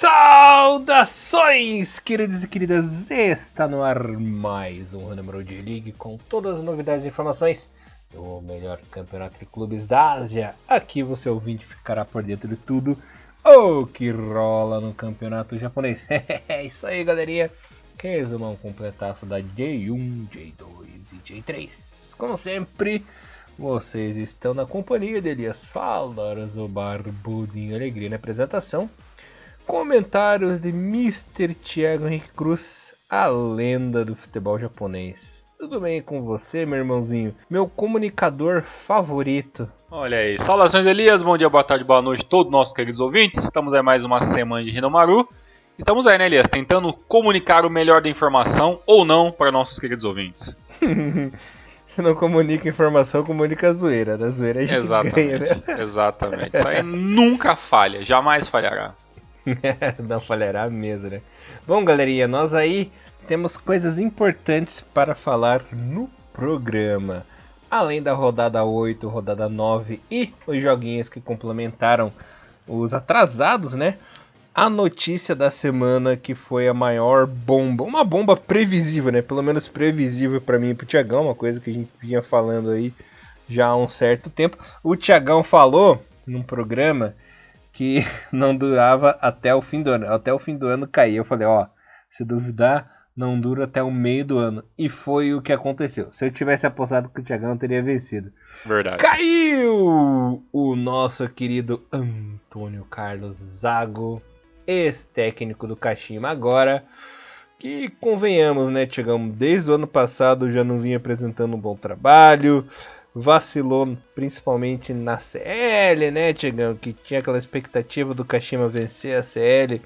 Saudações, queridos e queridas! Está no ar mais um número de League com todas as novidades e informações do melhor campeonato de clubes da Ásia. Aqui você ouvinte ficará por dentro de tudo o que rola no campeonato japonês. É isso aí, galerinha. Resumão completaço da J1, J2 e J3. Como sempre, vocês estão na companhia de Elias Falas, o Barbudinho Alegria na apresentação. Comentários de Mr. Thiago Henrique Cruz, a lenda do futebol japonês. Tudo bem com você, meu irmãozinho? Meu comunicador favorito. Olha aí, saudações Elias, bom dia, boa tarde, boa noite a todos nossos queridos ouvintes. Estamos aí mais uma semana de Rinomaru. Estamos aí, né, Elias, tentando comunicar o melhor da informação ou não para nossos queridos ouvintes. Se não comunica informação, comunica a zoeira. Da zoeira a gente Exatamente, ganha, né? exatamente. Isso aí nunca falha, jamais falhará. Não falhará mesmo, né? Bom, galerinha, nós aí temos coisas importantes para falar no programa. Além da rodada 8, rodada 9 e os joguinhos que complementaram os atrasados, né? A notícia da semana que foi a maior bomba, uma bomba previsível, né? Pelo menos previsível para mim e pro Tiagão, uma coisa que a gente vinha falando aí já há um certo tempo. O Tiagão falou num programa que não durava até o fim do ano. Até o fim do ano caía. Eu falei, ó, se duvidar, não dura até o meio do ano. E foi o que aconteceu. Se eu tivesse apostado que o Thiagão teria vencido. Verdade. Caiu o nosso querido Antônio Carlos Zago, ex-técnico do Kashima agora. Que convenhamos, né, Tiagão? Desde o ano passado já não vinha apresentando um bom trabalho vacilou principalmente na CL, né, Tiagão? Que tinha aquela expectativa do Kashima vencer a CL.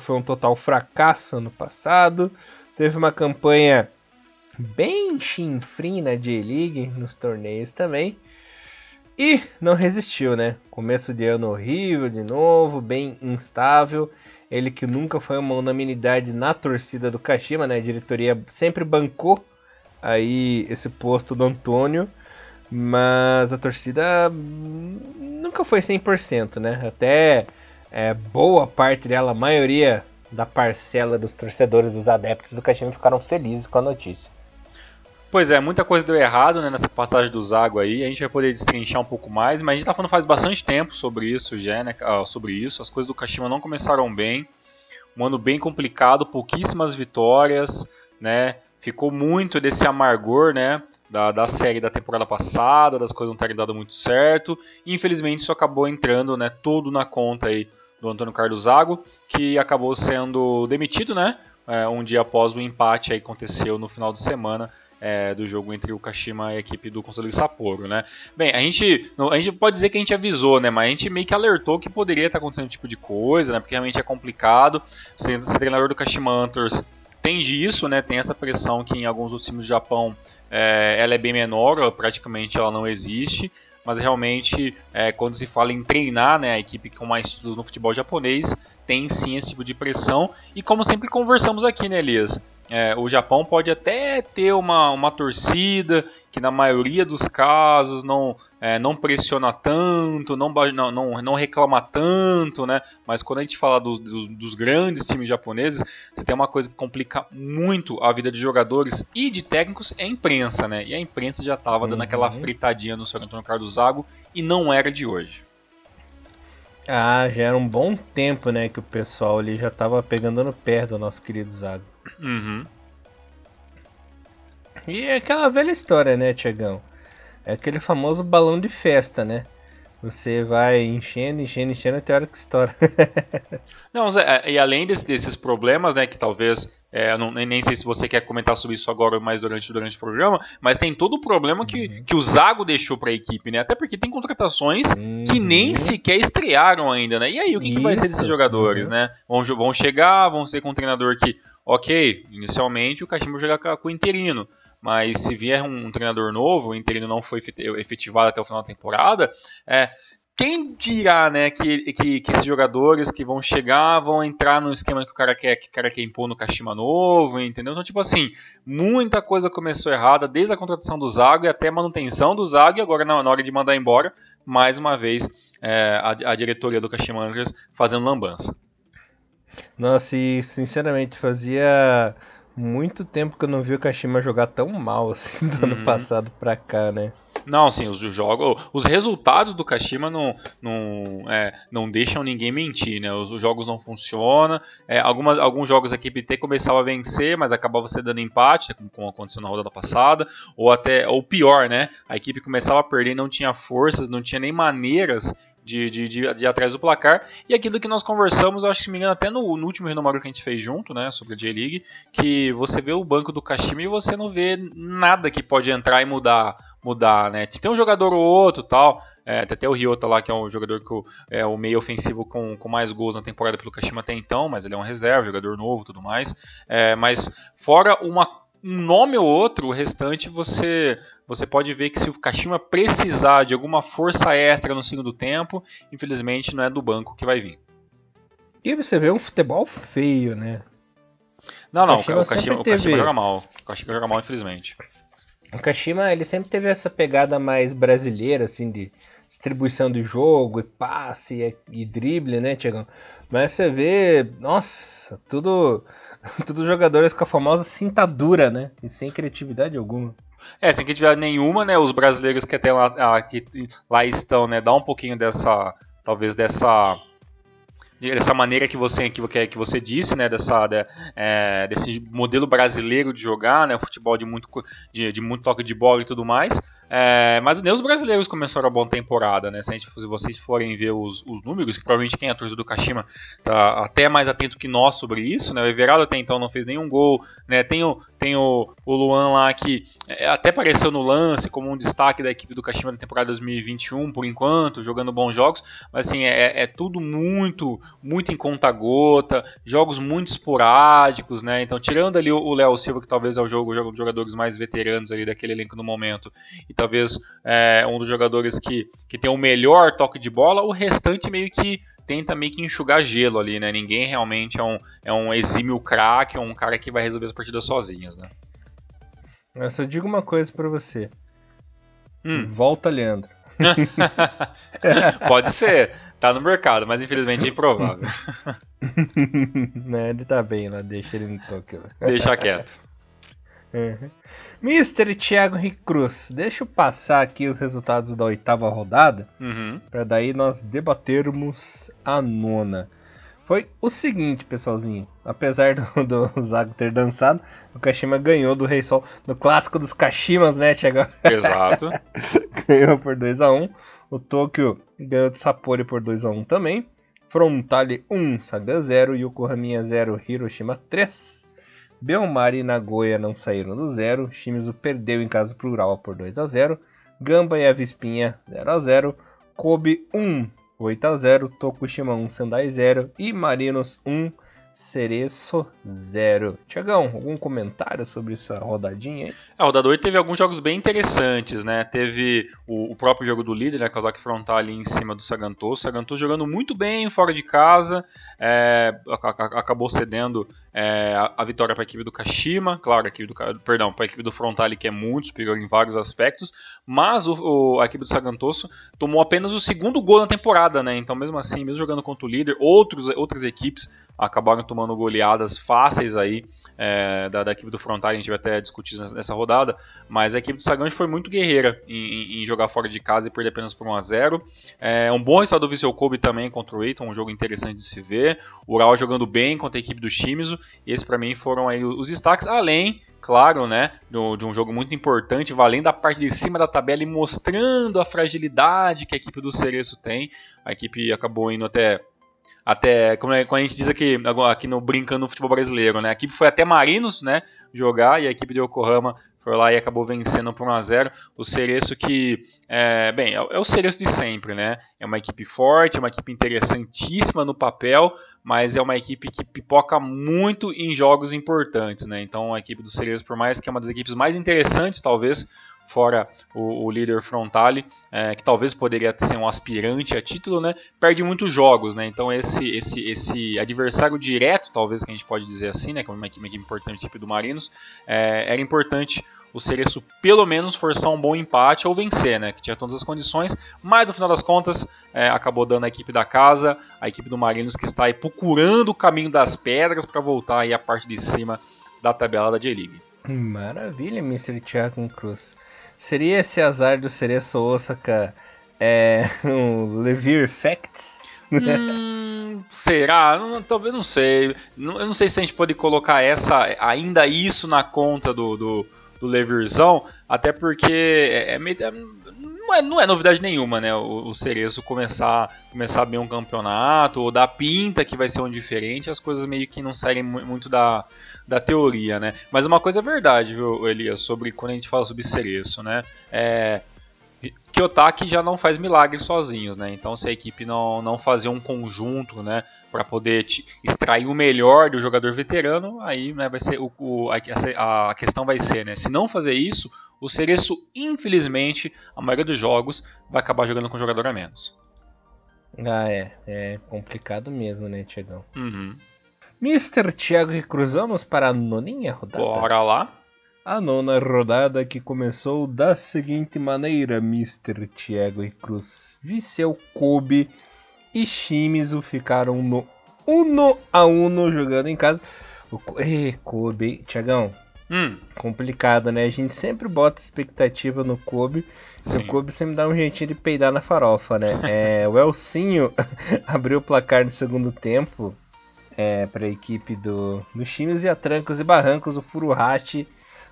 Foi um total fracasso no passado. Teve uma campanha bem chinfrim na J-League, nos torneios também. E não resistiu, né? Começo de ano horrível de novo, bem instável. Ele que nunca foi uma unanimidade na torcida do Kashima, né? A diretoria sempre bancou aí esse posto do Antônio. Mas a torcida nunca foi 100%, né? Até é, boa parte dela, a maioria da parcela dos torcedores, dos adeptos do Caxima ficaram felizes com a notícia. Pois é, muita coisa deu errado né, nessa passagem do Zago aí. A gente vai poder destrinchar um pouco mais, mas a gente tá falando faz bastante tempo sobre isso já, né? Sobre isso. As coisas do Kashima não começaram bem. Um ano bem complicado, pouquíssimas vitórias, né? Ficou muito desse amargor, né? Da, da série da temporada passada, das coisas não terem dado muito certo. E infelizmente isso acabou entrando né, tudo na conta aí do Antônio Carlos Zago, que acabou sendo demitido, né? É, um dia após o empate aí aconteceu no final de semana é, do jogo entre o Kashima e a equipe do Conselho de Sapporo, né? Bem, a gente, a gente pode dizer que a gente avisou, né? Mas a gente meio que alertou que poderia estar acontecendo esse tipo de coisa, né? Porque realmente é complicado. Ser treinador do Kashima Hunters tem disso, né? Tem essa pressão que em alguns outros times do Japão é, ela é bem menor, praticamente ela não existe. Mas realmente, é, quando se fala em treinar né, a equipe com mais títulos no futebol japonês, tem sim esse tipo de pressão. E como sempre conversamos aqui, né, Elias? É, o Japão pode até ter uma, uma torcida que na maioria dos casos não, é, não pressiona tanto, não, não, não, reclama tanto, né? Mas quando a gente fala dos, dos, dos, grandes times japoneses, você tem uma coisa que complica muito a vida de jogadores e de técnicos é a imprensa, né? E a imprensa já estava uhum. dando aquela uhum. fritadinha no Sr. Antônio Carlos Zago e não era de hoje. Ah, já era um bom tempo, né, que o pessoal ali já estava pegando no pé do nosso querido Zago. Uhum. E é aquela velha história, né, Tiagão? É aquele famoso balão de festa, né? Você vai enchendo, enchendo, enchendo até a hora que estoura. não, Zé, e além desse, desses problemas, né, que talvez, é, não, nem sei se você quer comentar sobre isso agora mais durante, durante o programa, mas tem todo o problema que, uhum. que o Zago deixou para a equipe, né? Até porque tem contratações uhum. que nem sequer estrearam ainda, né? E aí, o que, que vai ser desses jogadores, uhum. né? Vão, vão chegar, vão ser com um treinador que, ok, inicialmente o vai jogar com o interino, mas se vier um, um treinador novo, o interino não foi efetivado até o final da temporada, é, quem dirá, né, que, que, que, esses jogadores que vão chegar vão entrar no esquema que o cara quer, que o cara quer impor no Kashima novo, entendeu? Então, tipo assim, muita coisa começou errada, desde a contratação do Zago e até a manutenção do Zago, e agora na, hora de mandar embora, mais uma vez, é, a, a, diretoria do Kashima Antlers fazendo lambança. Nossa, e sinceramente fazia muito tempo que eu não vi o Kashima jogar tão mal assim do uhum. ano passado pra cá, né? Não, sim, os jogos, os resultados do Kashima não, não, é, não deixam ninguém mentir, né? Os, os jogos não funcionam. É, algumas, alguns jogos a equipe T começava a vencer, mas acabava se dando empate, como, como aconteceu na rodada passada, ou até, ou pior, né? A equipe começava a perder, não tinha forças, não tinha nem maneiras de, de, de, de atrás do placar. E aquilo que nós conversamos, acho que se me engano, até no, no último renomário que a gente fez junto, né, sobre a J-League, que você vê o banco do Kashima e você não vê nada que pode entrar e mudar, mudar, né? Tem um jogador ou outro tal. É, até o Ryota lá, que é um jogador que é o meio ofensivo com, com mais gols na temporada pelo Kashima até então, mas ele é um reserva, jogador novo tudo mais. É, mas fora uma um nome ou outro, o restante você você pode ver que se o Kashima precisar de alguma força extra no segundo tempo, infelizmente não é do banco que vai vir. E você vê um futebol feio, né? Não, não, o Kashima, o Kashima, o Kashima joga mal. O Kashima joga mal, infelizmente. O Kashima, ele sempre teve essa pegada mais brasileira, assim, de distribuição do jogo, e passe e, e drible, né, Tiagão? Mas você vê, nossa, tudo Todos jogadores com a famosa cintadura, né? E sem criatividade alguma. É, sem criatividade nenhuma, né? Os brasileiros que até lá, ah, que lá estão, né? Dá um pouquinho dessa. Talvez dessa dessa maneira que você que, que você disse, né, dessa de, é, desse modelo brasileiro de jogar, né, futebol de muito de, de muito toque de bola e tudo mais. É, mas nem os brasileiros começaram a boa temporada, né? Se, gente, se vocês forem ver os, os números, que provavelmente quem é a torcida do Kashima tá até mais atento que nós sobre isso, né? O Everaldo até então não fez nenhum gol, né? Tem o, tem o, o Luan lá que é, até apareceu no lance como um destaque da equipe do Kashima da temporada 2021, por enquanto, jogando bons jogos, mas assim, é, é tudo muito, muito em conta-gota, jogos muito esporádicos, né? Então, tirando ali o Léo Silva, que talvez é o jogo, jogo dos jogadores mais veteranos ali daquele elenco no momento, e talvez é, um dos jogadores que, que tem o melhor toque de bola, o restante meio que tenta meio que enxugar gelo ali, né? Ninguém realmente é um, é um exímio craque, um cara que vai resolver as partidas sozinhas, né? Eu só digo uma coisa para você. Hum. Volta, Leandro. Pode ser, tá no mercado, mas infelizmente é improvável. Não, ele tá bem lá, deixa ele no toque. Deixa quieto. Uhum. Mister Thiago Henrique Cruz, deixa eu passar aqui os resultados da oitava rodada, uhum. para daí nós debatermos a nona. Foi o seguinte, pessoalzinho, apesar do, do Zago ter dançado, o Kashima ganhou do Rei Sol no clássico dos Kashimas, né, Thiago? Exato. ganhou por 2 a 1 O Tokyo ganhou de Sapori por 2 a 1 também. Frontale 1, Saga 0, Yokohama 0, Hiroshima 3. Belmari e Nagoya não saíram do zero. Shimizu perdeu em casa pro Urawa por 2 a 0. Gamba e Avispinha 0 a 0. Kobe 1, 8 a 0. Tokushima 1, Sendai 0 e Marinos 1, Cereço 0. Tiagão, algum comentário sobre essa rodadinha aí? A rodada 8 teve alguns jogos bem interessantes, né? Teve o, o próprio jogo do líder, né? Kawasaki Frontal ali em cima do Sagantoso. Sagantoso jogando muito bem fora de casa, é, acabou cedendo é, a, a, vitória para a equipe do Kashima, claro, a equipe do, perdão, para a equipe do Frontal que é muito superior em vários aspectos, mas o, o, a equipe do Sagantoso tomou apenas o segundo gol na temporada, né? Então, mesmo assim, mesmo jogando contra o líder, outros, outras equipes acabaram tomando goleadas fáceis aí é, da, da, equipe do Frontal, a gente vai até discutir nessa rodada, mas a equipe do Sagante foi muito guerreira em, em, jogar fora de casa e perder apenas por 1 a 0 é, Um bom resultado do Vissel Kobe também contra o Eiton, um jogo interessante de se ver. O Ural jogando bem contra a equipe do Shimizu, e esses para mim foram aí os destaques, além claro, né, de um jogo muito importante, valendo a parte de cima da tabela e mostrando a fragilidade que a equipe do Cereço tem. A equipe acabou indo até até como é, a gente diz aqui, aqui no brincando no futebol brasileiro, né? A equipe foi até Marinos, né, jogar e a equipe de Yokohama foi lá e acabou vencendo por 1 a 0. O Cereço que é, bem, é, é o Cereço de sempre, né? É uma equipe forte, é uma equipe interessantíssima no papel, mas é uma equipe que pipoca muito em jogos importantes, né? Então a equipe do Cereço, por mais que é uma das equipes mais interessantes, talvez fora o, o líder Frontale, é, que talvez poderia ser um aspirante a título, né? Perde muitos jogos, né? Então esse esse esse adversário direto, talvez que a gente pode dizer assim, né? Como uma equipe, uma equipe importante, tipo do Marinos, é, era importante o Cereço pelo menos forçar um bom empate ou vencer, né? Que tinha todas as condições, mas no final das contas é, acabou dando a equipe da casa, a equipe do Marinos que está aí procurando o caminho das pedras para voltar aí a parte de cima da tabela da J-League. Maravilha, Mr. Thiago Cruz. Seria esse azar do Cereço Osaka é, um Levir Effects? hum, será? Não, talvez não sei. Não, eu não sei se a gente pode colocar essa ainda isso na conta do, do, do Levirzão, até porque é, é, é, não, é, não é novidade nenhuma, né? O, o Cerezo começar, começar bem um campeonato, ou dar pinta que vai ser um diferente, as coisas meio que não saem muito da, da teoria, né? Mas uma coisa é verdade, viu, Elias, sobre quando a gente fala sobre Cereço, né? É, Kiyotaki já não faz milagres sozinhos, né? Então se a equipe não, não fazer um conjunto, né, para poder extrair o melhor do jogador veterano, aí né, vai ser o, o a, a, questão vai ser, né? Se não fazer isso, o Cereço, infelizmente, a maioria dos jogos vai acabar jogando com um jogador a menos. Ah, é. É complicado mesmo, né, Tiagão? Uhum. Mr. Thiago, cruzamos para a noninha rodada. Bora lá. A nona rodada que começou da seguinte maneira, Mr. Thiago e Cruz. Viseu Kobe e Shimizu ficaram no 1 a 1 jogando em casa. O Ei, Kobe, Thiagão. Hum. Complicado, né? A gente sempre bota expectativa no Kobe. Sim. O Kobe sempre dá um jeitinho de peidar na farofa, né? é, o Elcinho abriu o placar no segundo tempo é, para a equipe do, do Chimes e a trancos e barrancos o Furuhashi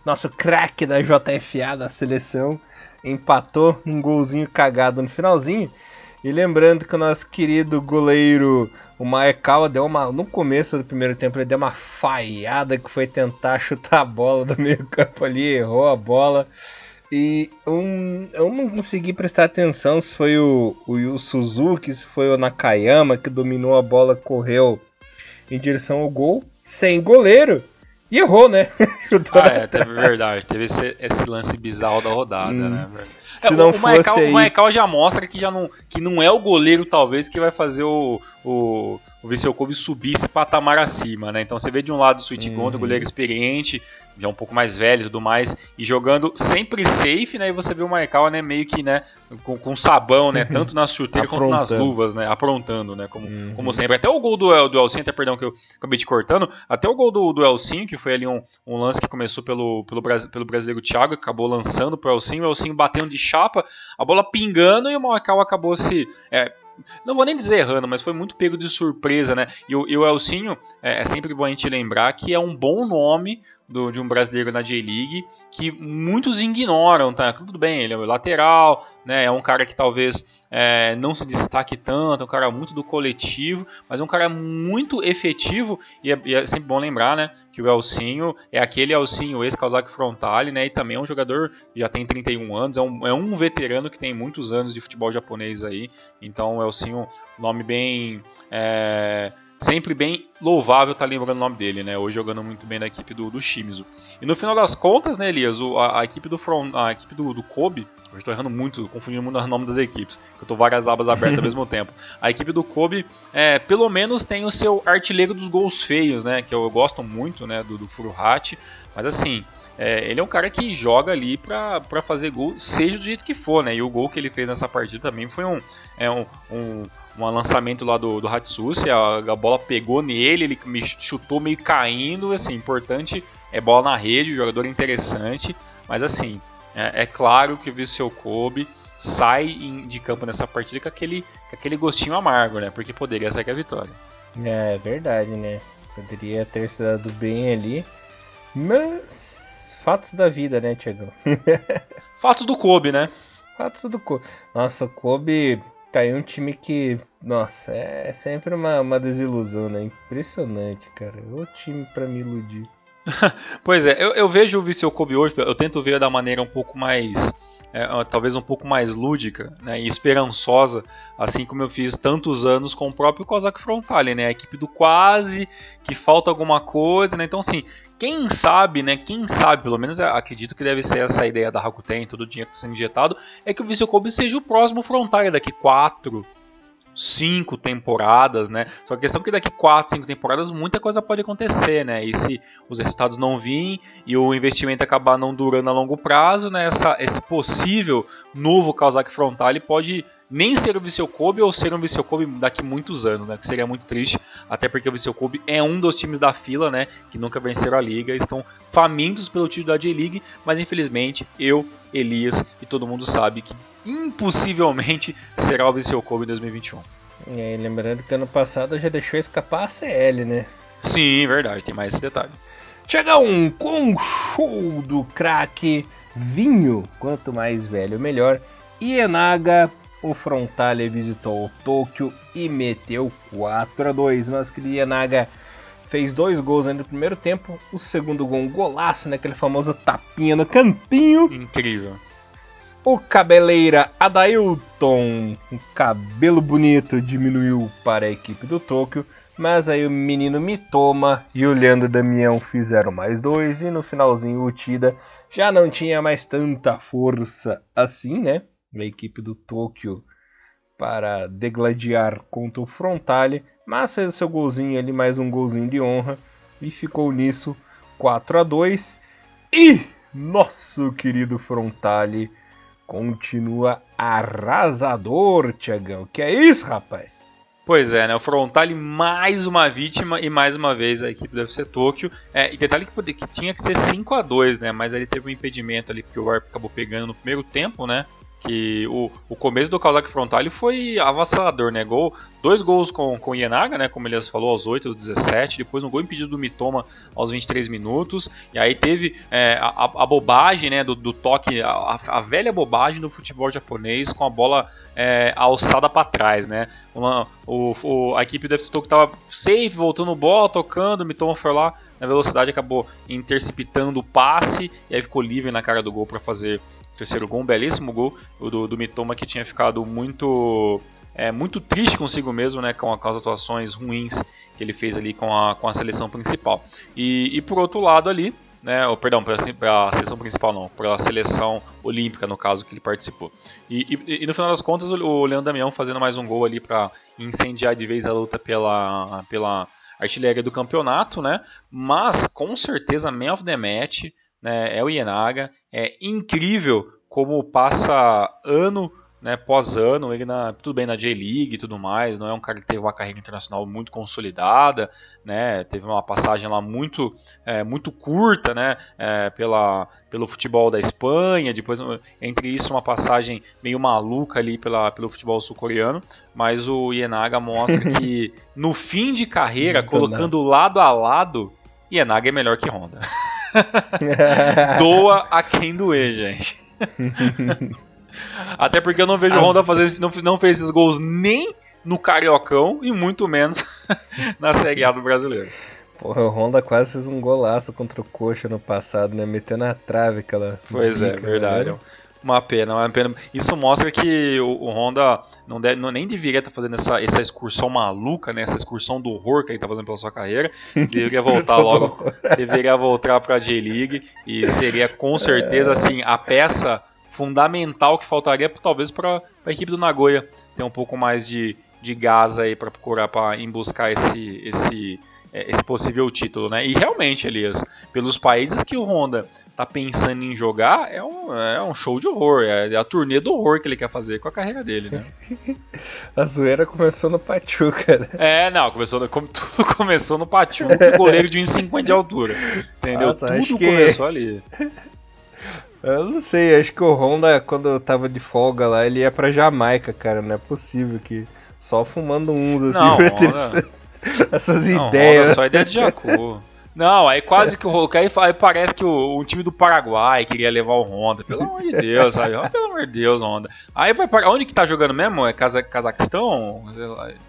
nosso craque da JFA da seleção, empatou um golzinho cagado no finalzinho. E lembrando que o nosso querido goleiro, o Maekawa, deu uma. No começo do primeiro tempo, ele deu uma falhada que foi tentar chutar a bola do meio campo ali, errou a bola. E um, eu não consegui prestar atenção se foi o, o Yu Suzuki, se foi o Nakayama que dominou a bola, correu em direção ao gol, sem goleiro. E errou, né? ah, é, teve verdade. Teve esse, esse lance bizarro da rodada, hum. né? Se é, não o, fosse Maekal, aí... o Maekal já mostra que, já não, que não é o goleiro, talvez, que vai fazer o, o, o Viseu Kobe subir esse patamar acima, né? Então você vê de um lado o Sweet uhum. Gondo, goleiro experiente, já um pouco mais velho e tudo mais, e jogando sempre safe, né? E você vê o Maekawa, né, meio que, né, com, com sabão, né, tanto nas chuteiras quanto nas luvas, né, aprontando, né, como, uhum. como sempre. Até o gol do, do Elcinho, até perdão que eu acabei te cortando, até o gol do, do Elcinho, que foi ali um, um lance que começou pelo, pelo, pelo brasileiro Thiago, acabou lançando pro Elcinho, o Elcinho batendo de chapa, a bola pingando e o Maekawa acabou se... É, não vou nem dizer errando, mas foi muito pego de surpresa, né? E o, e o Elcinho, é, é, sempre bom a gente lembrar que é um bom nome do, de um brasileiro na J-League que muitos ignoram, tá? Tudo bem, ele é o lateral, né? É um cara que talvez é, não se destaque tanto, é um cara muito do coletivo, mas é um cara muito efetivo e é, e é sempre bom lembrar, né? Que o Elcinho é aquele Elcinho ex-Kawasaki Frontale, né? E também é um jogador que já tem 31 anos, é um, é um veterano que tem muitos anos de futebol japonês aí, então o Elcinho, nome bem... É, sempre bem louvável estar tá lembrando o nome dele, né? Hoje jogando muito bem na equipe do, do Shimizu. E no final das contas, né, Elias, o, a, a, equipe do front, a equipe do, do Kobe, eu estou errando muito, confundindo muito os nomes das equipes, que eu estou várias abas abertas ao mesmo tempo. A equipe do Kobe, é, pelo menos tem o seu artilheiro dos gols feios, né? Que eu, eu gosto muito, né, do, do Furuhachi, mas assim, é, ele é um cara que joga ali para fazer gol, seja do jeito que for, né? E o gol que ele fez nessa partida também foi um, é um, um, um lançamento lá do, do Hatsusi, a, a, bola pegou nele, ele me chutou meio caindo, assim, importante é bola na rede, jogador interessante, mas assim, é, é claro que o Viseu Kobe sai de campo nessa partida com aquele, com aquele gostinho amargo, né? Porque poderia sair com a vitória. É verdade, né? Poderia ter se dado bem ali, mas Fatos da vida, né, Tiagão? Fatos do Kobe, né? Fatos do Kobe. Nossa, o Kobe tá aí um time que. Nossa, é sempre uma, uma desilusão, né? Impressionante, cara. O time para me iludir. pois é, eu, eu vejo o Viseu Kobe hoje, eu tento ver da maneira um pouco mais é, talvez um pouco mais lúdica né, e esperançosa, assim como eu fiz tantos anos com o próprio Kozak Frontale, né, a equipe do quase, que falta alguma coisa, né, então assim, quem sabe, né, quem sabe, pelo menos acredito que deve ser essa ideia da Rakuten, todo o dinheiro está sendo injetado, é que o Viseu Kobe seja o próximo Frontale daqui 4, cinco temporadas, né? Só que a questão é que daqui quatro, cinco temporadas muita coisa pode acontecer, né? E se os resultados não virem e o investimento acabar não durando a longo prazo, né? Essa, esse possível novo Kawasaki Frontale pode nem ser o Viseu Kobe ou ser um Viseu Kobe daqui muitos anos, né? Que seria muito triste, até porque o Viseu Kobe é um dos times da fila, né? Que nunca venceram a liga, estão famintos pelo título da J-League, mas infelizmente eu, Elias e todo mundo sabe que impossivelmente será o Viseu Kobe em 2021. É, lembrando que ano passado já deixou escapar a CL, né? Sim, verdade, tem mais esse detalhe. um com show do craque Vinho, quanto mais velho melhor. Ienaga o Frontale visitou o Tóquio e meteu 4 a 2. Nosso querido Yanaga fez dois gols no primeiro tempo. O segundo gol, um golaço, né? Aquele famoso tapinha no cantinho. Incrível. O cabeleira Adailton, um cabelo bonito, diminuiu para a equipe do Tóquio. Mas aí o menino Mitoma e o Leandro Damião fizeram mais dois. E no finalzinho o Tida já não tinha mais tanta força assim, né? A equipe do Tóquio para degladiar contra o Frontale, mas fez seu golzinho ali, mais um golzinho de honra, e ficou nisso 4 a 2 E nosso querido Frontale continua arrasador, Tiagão. Que é isso, rapaz? Pois é, né? O Frontale mais uma vítima e mais uma vez a equipe deve ser Tóquio. É, e detalhe que, que, tinha que ser 5 a 2 né? Mas ele teve um impedimento ali porque o Warp acabou pegando no primeiro tempo, né? Que o, o começo do Kawasaki Frontale foi avassalador, né? Gol, dois gols com, com o Ienaga, né? Como Elias falou, aos 8, aos 17. Depois um gol impedido do Mitoma aos 23 minutos. E aí teve é, a, a, bobagem, né? Do, do toque, a, a, velha bobagem do futebol japonês com a bola é, alçada para trás, né? Uma, o, o, a equipe do FC Tokyo estava safe, voltando bola, tocando. O Mitoma foi lá na velocidade, acabou interceptando o passe. E aí ficou livre na cara do gol para fazer terceiro gol, um belíssimo gol do, do Mitoma que tinha ficado muito é, muito triste consigo mesmo, né, com, com as atuações ruins que ele fez ali com a, com a seleção principal. E, e por outro lado ali, né, ou, perdão, para a seleção principal não, para a seleção olímpica no caso que ele participou. E, e, e, no final das contas o Leandro Damião fazendo mais um gol ali para incendiar de vez a luta pela, pela artilharia do campeonato, né, mas com certeza man of the match né, é o Ienaga. É incrível como passa ano né, pós ano, ele na, tudo bem na J-League e tudo mais, não é um cara que teve uma carreira internacional muito consolidada, né, teve uma passagem lá muito, é, muito curta, né, é, pela, pelo futebol da Espanha, depois entre isso uma passagem meio maluca ali pela, pelo futebol sul-coreano, mas o Ienaga mostra que no fim de carreira, colocando lado a lado, Ienaga é melhor que Honda. Doa a quem doer, gente. Até porque eu não vejo o Honda fazer não, não fez esses gols nem no Cariocão e muito menos na Série A do Brasileiro. Porra, o Honda quase fez um golaço contra o Coxa no passado, né? Meteu na trave aquela. Pois é, verdade. Né? Uma pena, uma pena. Isso mostra que o, o Honda não, deve, não nem deveria estar fazendo essa, essa excursão maluca, né? Essa excursão do horror que ele está fazendo pela sua carreira. Deveria voltar logo. deveria voltar para a J-League e seria com certeza assim a peça fundamental que faltaria talvez para a equipe do Nagoya ter um pouco mais de, de gás aí para procurar para em buscar esse esse é, esse possível título, né? E realmente, Elias, pelos países que o Honda tá pensando em jogar, é um, é um show de horror, é a turnê do horror que ele quer fazer com a carreira dele, né? a zoeira começou no Pachuca, né? É, não, começou, como tudo começou no Pachuca, goleiro de 1,50 de altura, entendeu? Nossa, tudo que... começou ali. Eu não sei, acho que o Honda, quando tava de folga lá, ele ia pra Jamaica, cara. Não é possível que só fumando uns assim não, pra Honda... Essas não, ideias. só ideia de Jacu. Não, aí quase que o aí, aí parece que o, o, time do Paraguai queria levar o Honda. Pelo amor de Deus, sabe? Pelo amor de Deus, Honda. Aí vai para onde que tá jogando mesmo? É Caza, Cazaquistão?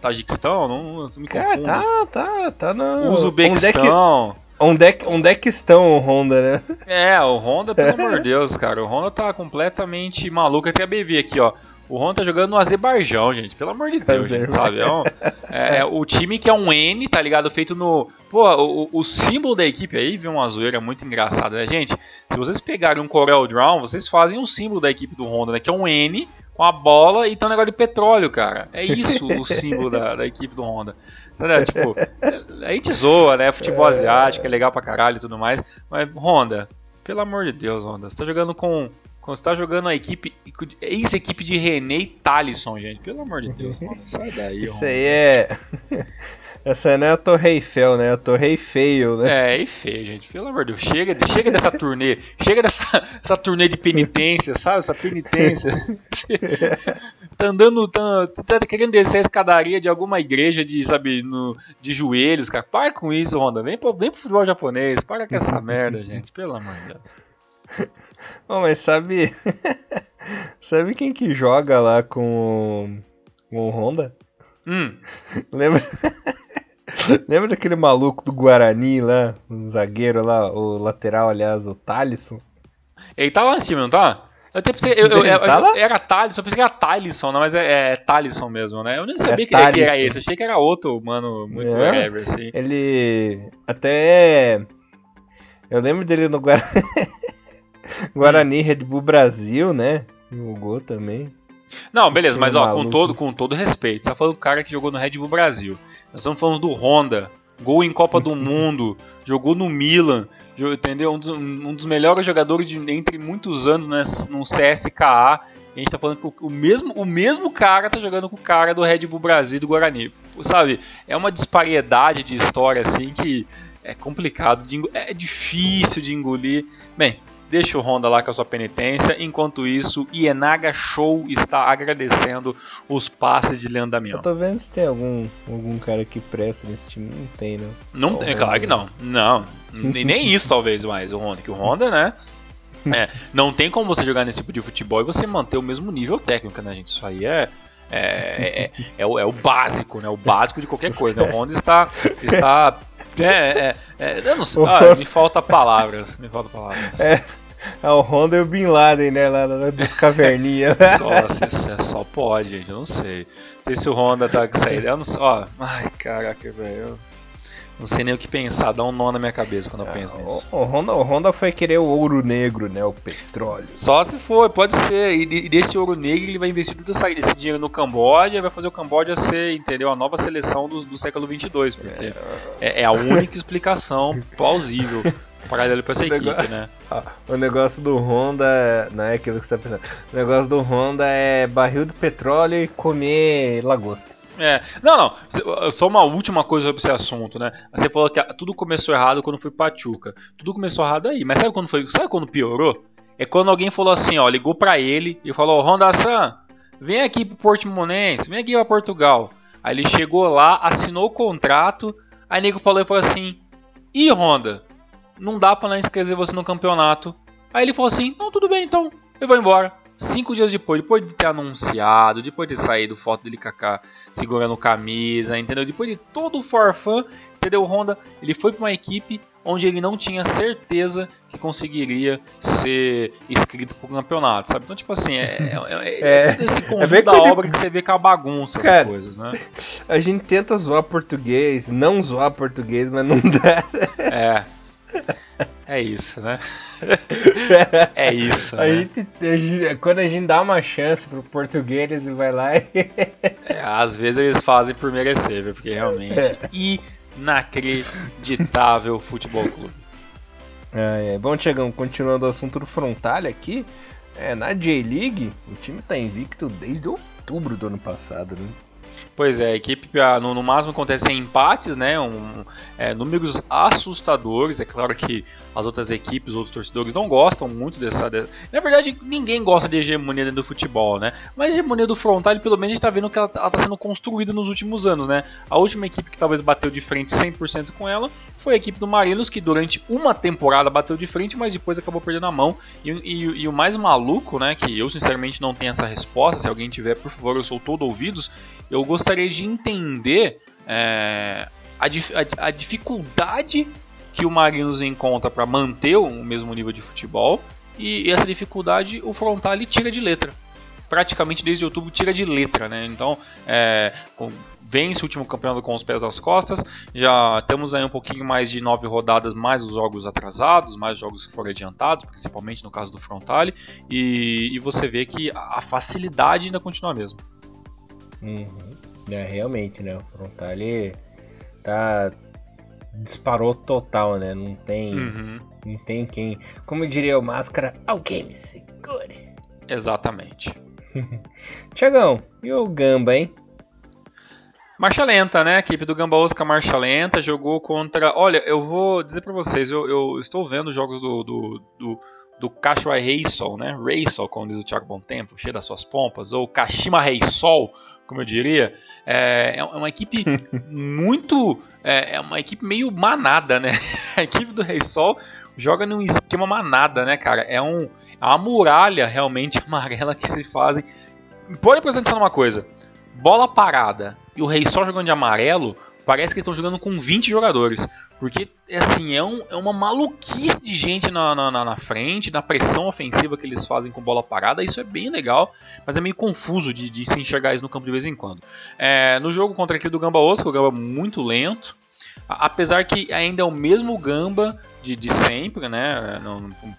Tajiquistão? Não, não me confundo. Cara, tá, tá, tá no Uzbequistão. Onde é, que, onde é que estão o Honda, né? É, o Honda, pelo amor de Deus, cara. O Honda tá completamente maluco. Até a BV aqui, ó. O Honda tá jogando no Azerbaijão, gente. Pelo amor de Deus, gente, sabe? É, um, é, é, o time que é um N, tá ligado? Feito no. Pô, o, o símbolo da equipe aí, viu uma zoeira muito engraçada, né, gente? Se vocês pegarem um Corel Draw, vocês fazem um símbolo da equipe do Honda, né? Que é um N com a bola e tem um negócio de petróleo, cara. É isso o símbolo da, da equipe do Honda. Sabe, tipo, a gente zoa, né? Futebol é. asiático é legal pra caralho e tudo mais. Mas, Honda, pelo amor de Deus, Honda, você tá jogando com. Quando você tá jogando a equipe. Ex-equipe de René e Thalisson, gente. Pelo amor de Deus, mano. Sai daí, Isso Honda. aí é. Essa não é a Torre Eiffel, né? A Torre Eiffel, né? É, Eiffel, gente. Pelo amor de Deus. Chega, chega dessa turnê. Chega dessa essa turnê de penitência, sabe? Essa penitência. tá andando. Tá, tá querendo descer a escadaria de alguma igreja de, sabe, no, de joelhos, cara. Para com isso, Honda. Vem pro, vem pro futebol japonês. Para com essa merda, gente. Pelo amor de Deus. Bom, mas sabe. sabe quem que joga lá com, com o Honda? Hum. Lembra? Lembra daquele maluco do Guarani lá, o zagueiro lá, o lateral, aliás, o Thalisson? Ele tá lá em cima, não tá? Eu até pensei, eu, eu, eu, tá era Thalisson, eu pensei que era Thalisson, não, mas é, é Thalisson mesmo, né? Eu nem sabia é que, que, era esse, achei que era outro, mano, muito é, whatever, assim. Ele até. Eu lembro dele no Guarani, Guarani Red Bull Brasil, né? Jogou também. Não, beleza, mas ó, com todo, com todo respeito, você tá falando do cara que jogou no Red Bull Brasil. Nós estamos falando do Honda, gol em Copa do Mundo, jogou no Milan, entendeu? Um dos, um dos melhores jogadores de, entre muitos anos né, no CSKA. a gente tá falando que o, mesmo, o mesmo cara tá jogando com o cara do Red Bull Brasil e do Guarani. Sabe? É uma disparidade de história assim que é complicado, de, é difícil de engolir. Bem, Deixa o Honda lá com a sua penitência. Enquanto isso, Ienaga Show está agradecendo os passes de Leandro Damião. Eu tô vendo se tem algum, algum cara que presta nesse time. Não tem, não. Não tem, claro que não. Não. nem isso talvez mais, o Honda. Que o Honda, né? É, não tem como você jogar nesse tipo de futebol e você manter o mesmo nível técnico, né, gente? Isso aí é. É, é, é, o, é o básico, né? O básico de qualquer coisa. Né? O Honda está, está é, é, é, eu não sei. Ah, me falta palavras. Me falta palavras. É, é o Honda e o Bin Laden, né? Lá, lá das caverninhas. só, se, só pode, gente. Eu não sei. Não sei se o Honda tá saindo. Eu não sei. Ó, ai, caraca, velho. Não sei nem o que pensar, dá um nó na minha cabeça quando eu penso é, nisso. O, o, Honda, o Honda foi querer o ouro negro, né? O petróleo. Só se for, pode ser. E, e desse ouro negro ele vai investir tudo esse dinheiro no Camboja e vai fazer o Camboja ser, entendeu? A nova seleção do, do século 22, porque é, é, é a única explicação plausível paralelo pra essa equipe, negócio, né? o negócio do Honda não é aquilo que você tá pensando. O negócio do Honda é barril de petróleo e comer lagosta. É, não, não. Só uma última coisa sobre esse assunto, né? Você falou que tudo começou errado quando foi Pachuca. Tudo começou errado aí. Mas sabe quando foi? Sabe quando piorou? É quando alguém falou assim, ó, ligou para ele e falou: Honda San, vem aqui pro Portimonense, vem aqui para Portugal. Aí ele chegou lá, assinou o contrato. Aí o nego falou e falou assim: Ih, Honda, não dá pra inscrever você no campeonato. Aí ele falou assim: Não, tudo bem então, eu vou embora. Cinco dias depois, depois de ter anunciado, depois de ter saído foto dele Kaká segurando camisa, entendeu? Depois de todo o forfã, entendeu? O Honda, ele foi para uma equipe onde ele não tinha certeza que conseguiria ser inscrito para o campeonato, sabe? Então, tipo assim, é, é, é, é, é esse conjunto é da obra que você vê que é uma bagunça Cara, as coisas, né? A gente tenta zoar português, não zoar português, mas não dá. É. É isso, né? É isso. A, né? gente, a gente, quando a gente dá uma chance pro português, ele vai lá e. É, às vezes eles fazem por merecer, viu? Porque realmente. É. Inacreditável futebol clube. É, é. Bom, Tiagão, continuando o assunto do Frontalha aqui. É, na J-League, o time tá invicto desde outubro do ano passado, né? Pois é, a equipe ah, no, no máximo acontece em empates, né? Um, é, números assustadores. É claro que as outras equipes, os outros torcedores não gostam muito dessa. De... Na verdade, ninguém gosta de hegemonia dentro do futebol, né? Mas a hegemonia do frontal, pelo menos a gente tá vendo que ela, está sendo construída nos últimos anos, né? A última equipe que talvez bateu de frente 100% com ela foi a equipe do Marinos, que durante uma temporada bateu de frente, mas depois acabou perdendo a mão. E, e, e o mais maluco, né? Que eu sinceramente não tenho essa resposta. Se alguém tiver, por favor, eu sou todo ouvidos. Eu gostaria de entender é, a, a, a, dificuldade que o Marinos encontra para manter o mesmo nível de futebol e, e essa dificuldade o Frontale tira de letra. praticamente desde outubro tira de letra, né? Então, é, com, vence o último campeonato com os pés das costas. Já temos aí um pouquinho mais de nove rodadas, mais os jogos atrasados, mais jogos que foram adiantados, principalmente no caso do Frontale. E, e você vê que a facilidade ainda continua a mesma. Uhum. É, realmente, né? O Frontale tá disparou total, né? Não tem, uhum. não tem quem, como diria o Máscara, alguém me segure. Exatamente. Tiagão, e o Gamba, hein? Marcha lenta, né? A equipe do Gamba Osca marcha lenta, jogou contra. Olha, eu vou dizer para vocês, eu, eu, estou vendo jogos do, do, do, do Kashiwa Reisol, né? Reisol, como diz o Thiago Bom Tempo, cheio das suas pompas, ou Kashima Reisol, como eu diria. É, é uma equipe muito. É, é, uma equipe meio manada, né? A equipe do Reisol joga num esquema manada, né, cara? É, um, é uma muralha realmente amarela que se fazem. Pode atenção numa coisa bola parada e o Rei só jogando de amarelo, parece que eles estão jogando com 20 jogadores. Porque, assim, é, um, é uma maluquice de gente na, na, na, frente, na pressão ofensiva que eles fazem com bola parada. Isso é bem legal, mas é meio confuso de, de se enxergar isso no campo de vez em quando. É, no jogo contra a equipe do Gamba Osaka, o Gamba muito lento. Apesar que ainda é o mesmo Gamba de, de sempre, né?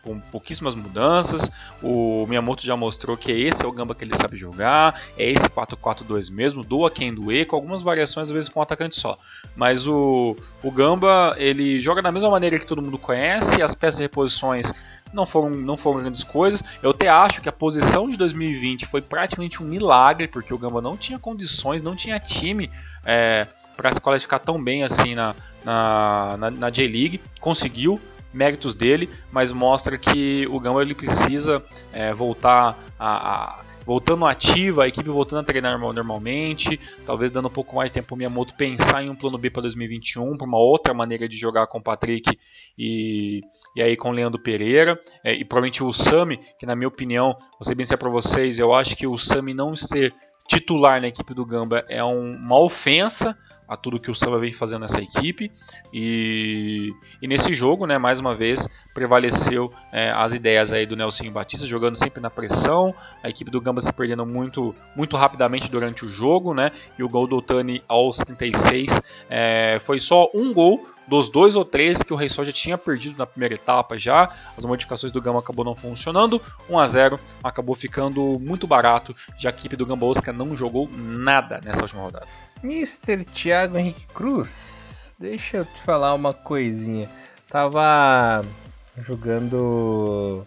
Com pouquíssimas mudanças. O Miyamoto já mostrou que esse é o Gamba que ele sabe jogar. É esse 4-4-2 mesmo, doa quem doer, com algumas variações às vezes com um atacante só. Mas o, o Gamba ele joga da mesma maneira que todo mundo conhece. As peças de reposições não foram, não foram grandes coisas. Eu até acho que a posição de 2020 foi praticamente um milagre, porque o Gamba não tinha condições, não tinha time. É, para se qualificar tão bem assim na, na, na, na J-League. Conseguiu, méritos dele, mas mostra que o Gamba ele precisa é, voltar a, a voltando ativa, a equipe voltando a treinar normalmente, talvez dando um pouco mais de tempo para Miyamoto pensar em um plano B para 2021, para uma outra maneira de jogar com o Patrick e, e aí com o Leandro Pereira, é, e provavelmente o Sami, que na minha opinião, vou ser bem sincero para vocês, eu acho que o Sami não ser titular na equipe do Gamba é um, uma ofensa a tudo que o Samba vem fazendo nessa equipe. E, e nesse jogo, né, mais uma vez, prevaleceu é, as ideias aí do Nelson Batista, jogando sempre na pressão, a equipe do Gamba se perdendo muito, muito rapidamente durante o jogo, né, e o gol do Otani aos 36 é, foi só um gol dos dois ou três que o Rei já tinha perdido na primeira etapa já. As modificações do Gama acabou não funcionando. 1 a 0 acabou ficando muito barato, já a equipe do Gamba Osca não jogou nada nessa última rodada. Mr. Thiago Henrique Cruz, deixa eu te falar uma coisinha. Tava jogando.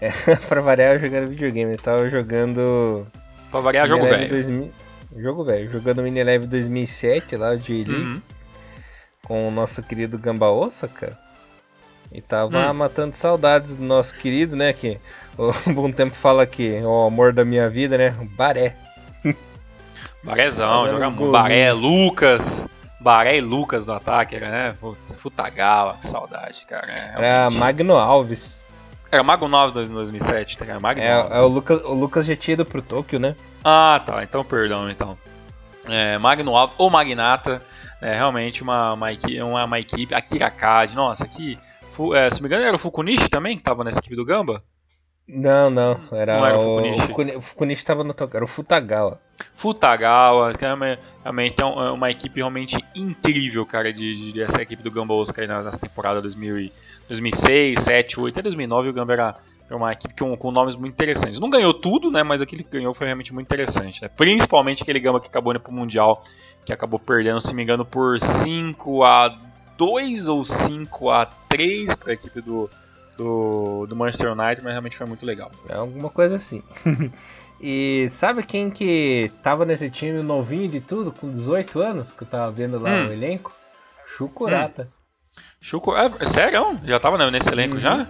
É, pra variar, jogando videogame. tava jogando. Pra variar, jogo velho. 2000... Jogo velho. Jogando Mini Live 2007 lá, de Elite. Uhum. Com o nosso querido Gamba Osaka. E tava hum. matando saudades do nosso querido, né? Que o Bom Tempo fala que o amor da minha vida, né? Baré. Barézão, joga muito. Baré, Lucas. Baré e Lucas no ataque, né? Futagawa, que saudade, cara. É, era Magno Alves. Era Magno Alves em 2007, tá? Magno é, Alves. É, o, Lucas, o Lucas já tinha ido pro Tóquio, né? Ah, tá. Então, perdão, então. É, Magno Alves ou Magnata. É realmente uma, uma, equipe, uma, uma equipe. Akira Kade, nossa, aqui. É, se não me engano, era o Fukunishi também, que tava nessa equipe do Gamba? Não, não. Era, não era o Fukunishi. O Fukunishi estava no Era o Futagawa. Futagawa, realmente é uma equipe realmente incrível, cara, de, de essa equipe do Gamba Oscar nas temporadas 2000 2006, 2007, 2008 até 2009 o Gamba era, era uma equipe com, com, nomes muito interessantes. Não ganhou tudo, né, mas aquele que ganhou foi realmente muito interessante, né? Principalmente aquele Gamba que acabou indo pro Mundial, que acabou perdendo, se me engano, por 5 a 2 ou 5 a 3 para a equipe do do, do Manchester United, mas realmente foi muito legal. É alguma coisa assim. e sabe quem que tava nesse time novinho de tudo, com 18 anos, que eu tava vendo lá hum. no elenco? Chucurata. Hum. Chucu... É, sério? Já tava nesse elenco uhum. já?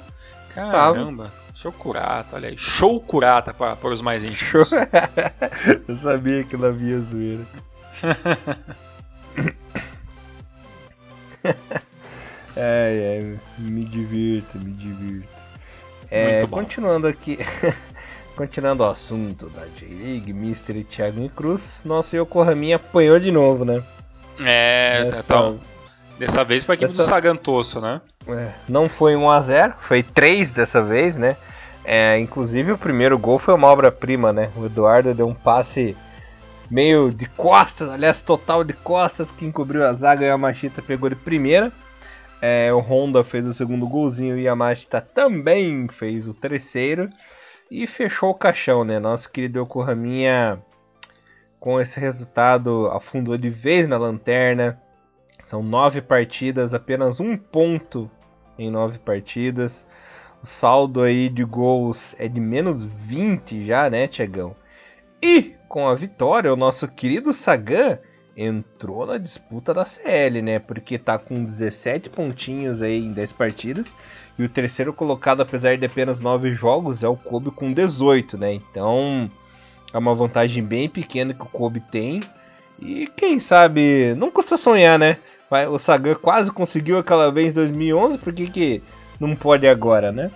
Caramba. Chokurata, olha aí. Showkurata para, para os mais íntimos. eu sabia que não havia zoeira. Ai, ai, me divirto, me divirto. É, continuando aqui, continuando o assunto da J-League, Mr. Thiago Cruz, nosso Yokohama apanhou de novo, né? É, Nessa... então, dessa vez para a equipe dessa... do Sagantoso, né? É, não foi 1x0, foi 3 dessa vez, né? É, inclusive o primeiro gol foi uma obra-prima, né? O Eduardo deu um passe meio de costas, aliás, total de costas, que encobriu a zaga e a Machita pegou de primeira. É, o Honda fez o segundo golzinho e a Machita também fez o terceiro. E fechou o caixão, né? Nosso querido Yokohaminha, com esse resultado, afundou de vez na lanterna. São nove partidas, apenas um ponto em nove partidas. O saldo aí de gols é de menos 20 já, né, Tiagão? E com a vitória, o nosso querido Sagan entrou na disputa da CL, né? Porque tá com 17 pontinhos aí em 10 partidas. E o terceiro colocado, apesar de apenas 9 jogos, é o Kobe com 18, né? Então é uma vantagem bem pequena que o Kobe tem. E quem sabe, não custa sonhar, né? O Sagan quase conseguiu aquela vez em 2011, por que, que não pode agora, né?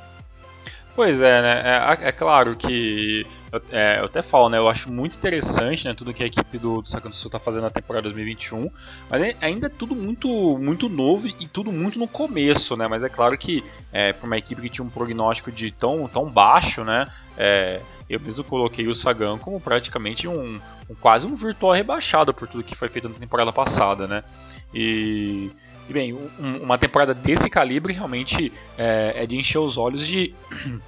Pois é, né? É, é claro que é, eu, até falo, né? Eu acho muito interessante, né? Tudo que a equipe do, do Sacramento Sul está fazendo na temporada 2021, mas é, ainda é tudo muito, muito novo e tudo muito no começo, né? Mas é claro que é, para uma equipe que tinha um prognóstico de tão, tão baixo, né? É, eu mesmo coloquei o Sagan como praticamente um, um, quase um virtual rebaixado por tudo que foi feito na temporada passada, né? E e bem, um, uma temporada desse calibre realmente é, é de encher os olhos de.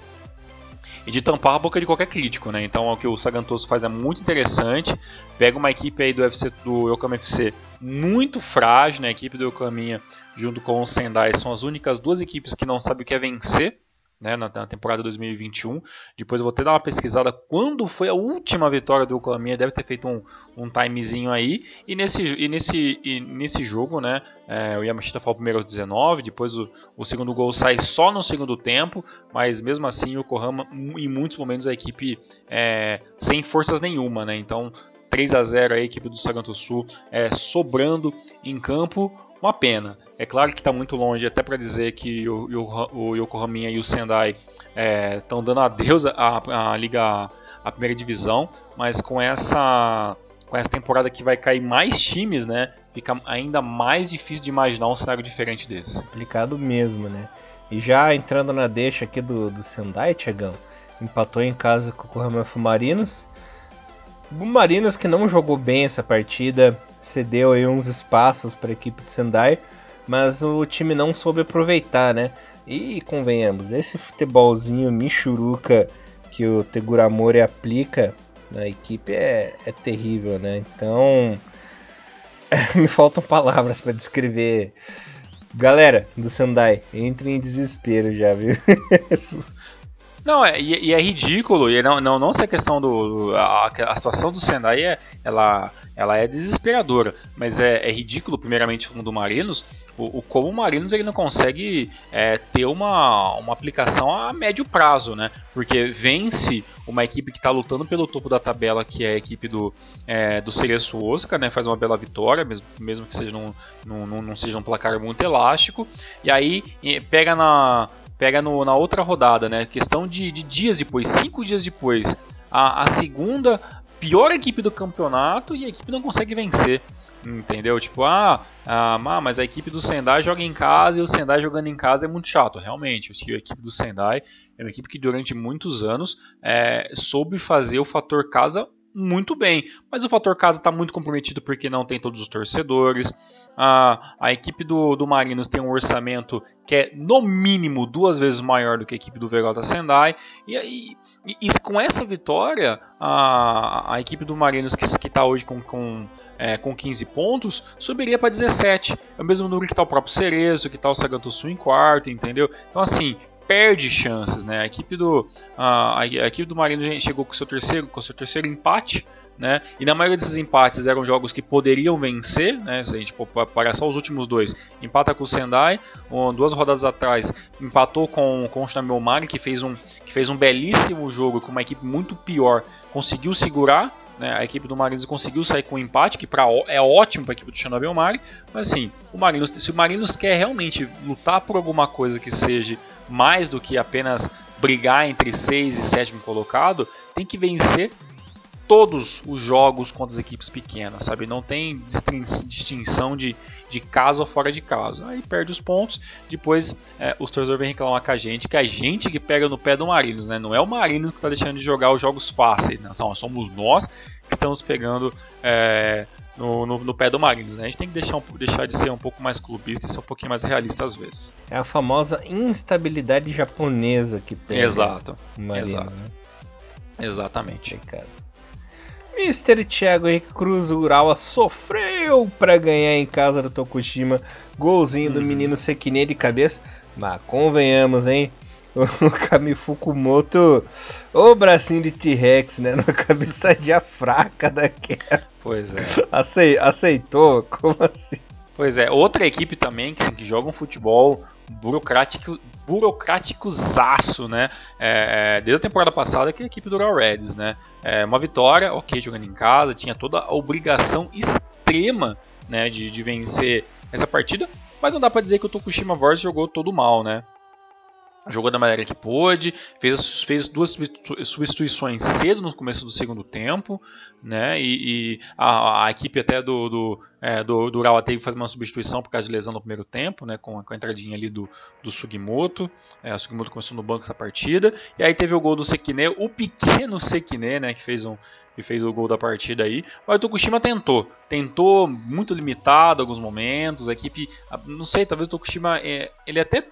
e de tampar a boca de qualquer crítico, né? Então o que o Sagantoso faz é muito interessante. Pega uma equipe aí do UFC do Yokohama FC muito frágil, né? A equipe do Yokohama junto com o Sendai são as únicas duas equipes que não sabem o que é vencer né, na, na, temporada 2021. Depois eu vou até dar uma pesquisada quando foi a última vitória do Oklahoma. Deve ter feito um, um timezinho aí. E nesse, e nesse, e nesse jogo, né, é, o Yamashita o primeiro aos 19. Depois o, o, segundo gol sai só no segundo tempo. Mas mesmo assim, o Yokohama, em muitos momentos, a equipe é, sem forças nenhuma. Né, então 3 a 0 a equipe do Saganto Sul é, sobrando em campo. Uma pena. É claro que está muito longe, até para dizer que o, o, o Yokohama e o Sendai estão é, dando adeus à, à Liga, à primeira divisão, mas com essa com essa temporada que vai cair mais times, né? Fica ainda mais difícil de imaginar um cenário diferente desse. Complicado mesmo, né? E já entrando na deixa aqui do, do Sendai, Tiagão, empatou em casa com o Yokohama Marinos. O Marinos que não jogou bem essa partida, cedeu aí uns espaços para a equipe de Sendai, mas o time não soube aproveitar, né? E convenhamos, esse futebolzinho michuruca que o Teguramori aplica na equipe é, é terrível, né? Então me faltam palavras para descrever. Galera do Sendai, entre em desespero já, viu? Não, é, e, e, é ridículo, e não, não, não se a questão do. A, a, situação do Sendai é, ela, ela é desesperadora, mas é, é ridículo, primeiramente, falando do Marinos, o, o como o Marinos ele não consegue é, ter uma, uma aplicação a médio prazo, né? Porque vence uma equipe que está lutando pelo topo da tabela, que é a equipe do, é, do Cereço Osaka, né? Faz uma bela vitória, mesmo, mesmo que seja num, num, não seja um placar muito elástico, e aí pega na pega no, na outra rodada, né? Questão de, de dias depois, cinco dias depois, a, a, segunda pior equipe do campeonato e a equipe não consegue vencer. Entendeu? Tipo, ah, ah, mas a equipe do Sendai joga em casa e o Sendai jogando em casa é muito chato. Realmente, a equipe do Sendai é uma equipe que durante muitos anos é, soube fazer o fator casa muito bem, mas o fator casa está muito comprometido porque não tem todos os torcedores. A, a equipe do, do Marinos tem um orçamento que é no mínimo duas vezes maior do que a equipe do Vegeta Sendai. E, e, e, com essa vitória, a, a equipe do Marinos, que está hoje com, com, é, com 15 pontos, subiria para 17. É o mesmo número que está o próprio Cerezo, que está o Saganto Sul em quarto, entendeu? Então, assim, perde chances, né? A equipe do a, a equipe do Marino chegou com seu terceiro com seu terceiro empate, né? E na maioria desses empates eram jogos que poderiam vencer, né? Se a gente parar só os últimos dois, empata com o Sendai, duas rodadas atrás empatou com, com o Shinamel que fez um que fez um belíssimo jogo com uma equipe muito pior, conseguiu segurar né, a equipe do Marinos conseguiu sair com um empate, que pra, é ótimo para a equipe do Chernobyl Mari, mas assim, o Marinos, se o Marinos quer realmente lutar por alguma coisa que seja mais do que apenas brigar entre 6 e 7 colocado, tem que vencer todos os jogos contra as equipes pequenas, sabe? Não tem distinção de, de casa ou fora de casa. Aí perde os pontos, depois é, os torcedores vêm reclamar com a gente, que é a gente que pega no pé do Marinos, né? Não é o Marinos que está deixando de jogar os jogos fáceis, né? Somos nós que estamos pegando é, no, no, no, pé do Marinos, né? A gente tem que deixar, um, deixar de ser um pouco mais clubista e ser um pouquinho mais realista às vezes. É a famosa instabilidade japonesa que tem. Exato. exato. Né? Exatamente. Obrigado. Mr. Thiago Henrique Cruz Urawa sofreu para ganhar em casa do Tokushima. Golzinho do uhum. menino Sekine de cabeça. Mas convenhamos, hein? O Kami Fukumoto, o bracinho de T-Rex, né? Numa cabeçadinha fraca daquela. Pois é. aceitou? Como assim? Pois é, outra equipe também que, que joga um futebol burocrático, burocráticozaço, né? É, é, desde a temporada passada que a equipe do Real Reds, né? É, uma vitória, ok, jogando em casa, tinha toda a obrigação extrema, né, de, de vencer essa partida, mas não dá para dizer que o Tokushima Warriors jogou todo mal, né? Jogou da maneira que pôde, fez, fez duas substituições cedo no começo do segundo tempo, né? E, e a, a, equipe até do do, é, do, do Urawa teve que fazer uma substituição por causa de lesão no primeiro tempo, né? Com, com a entradinha ali do, do Sugimoto. É, o Sugimoto começou no banco essa partida. E aí teve o gol do Sekine, o pequeno Sekine, né? Que fez um que fez o gol da partida aí. Mas o Tokushima tentou, tentou muito limitado alguns momentos. A equipe, não sei, talvez o Tokushima é, ele até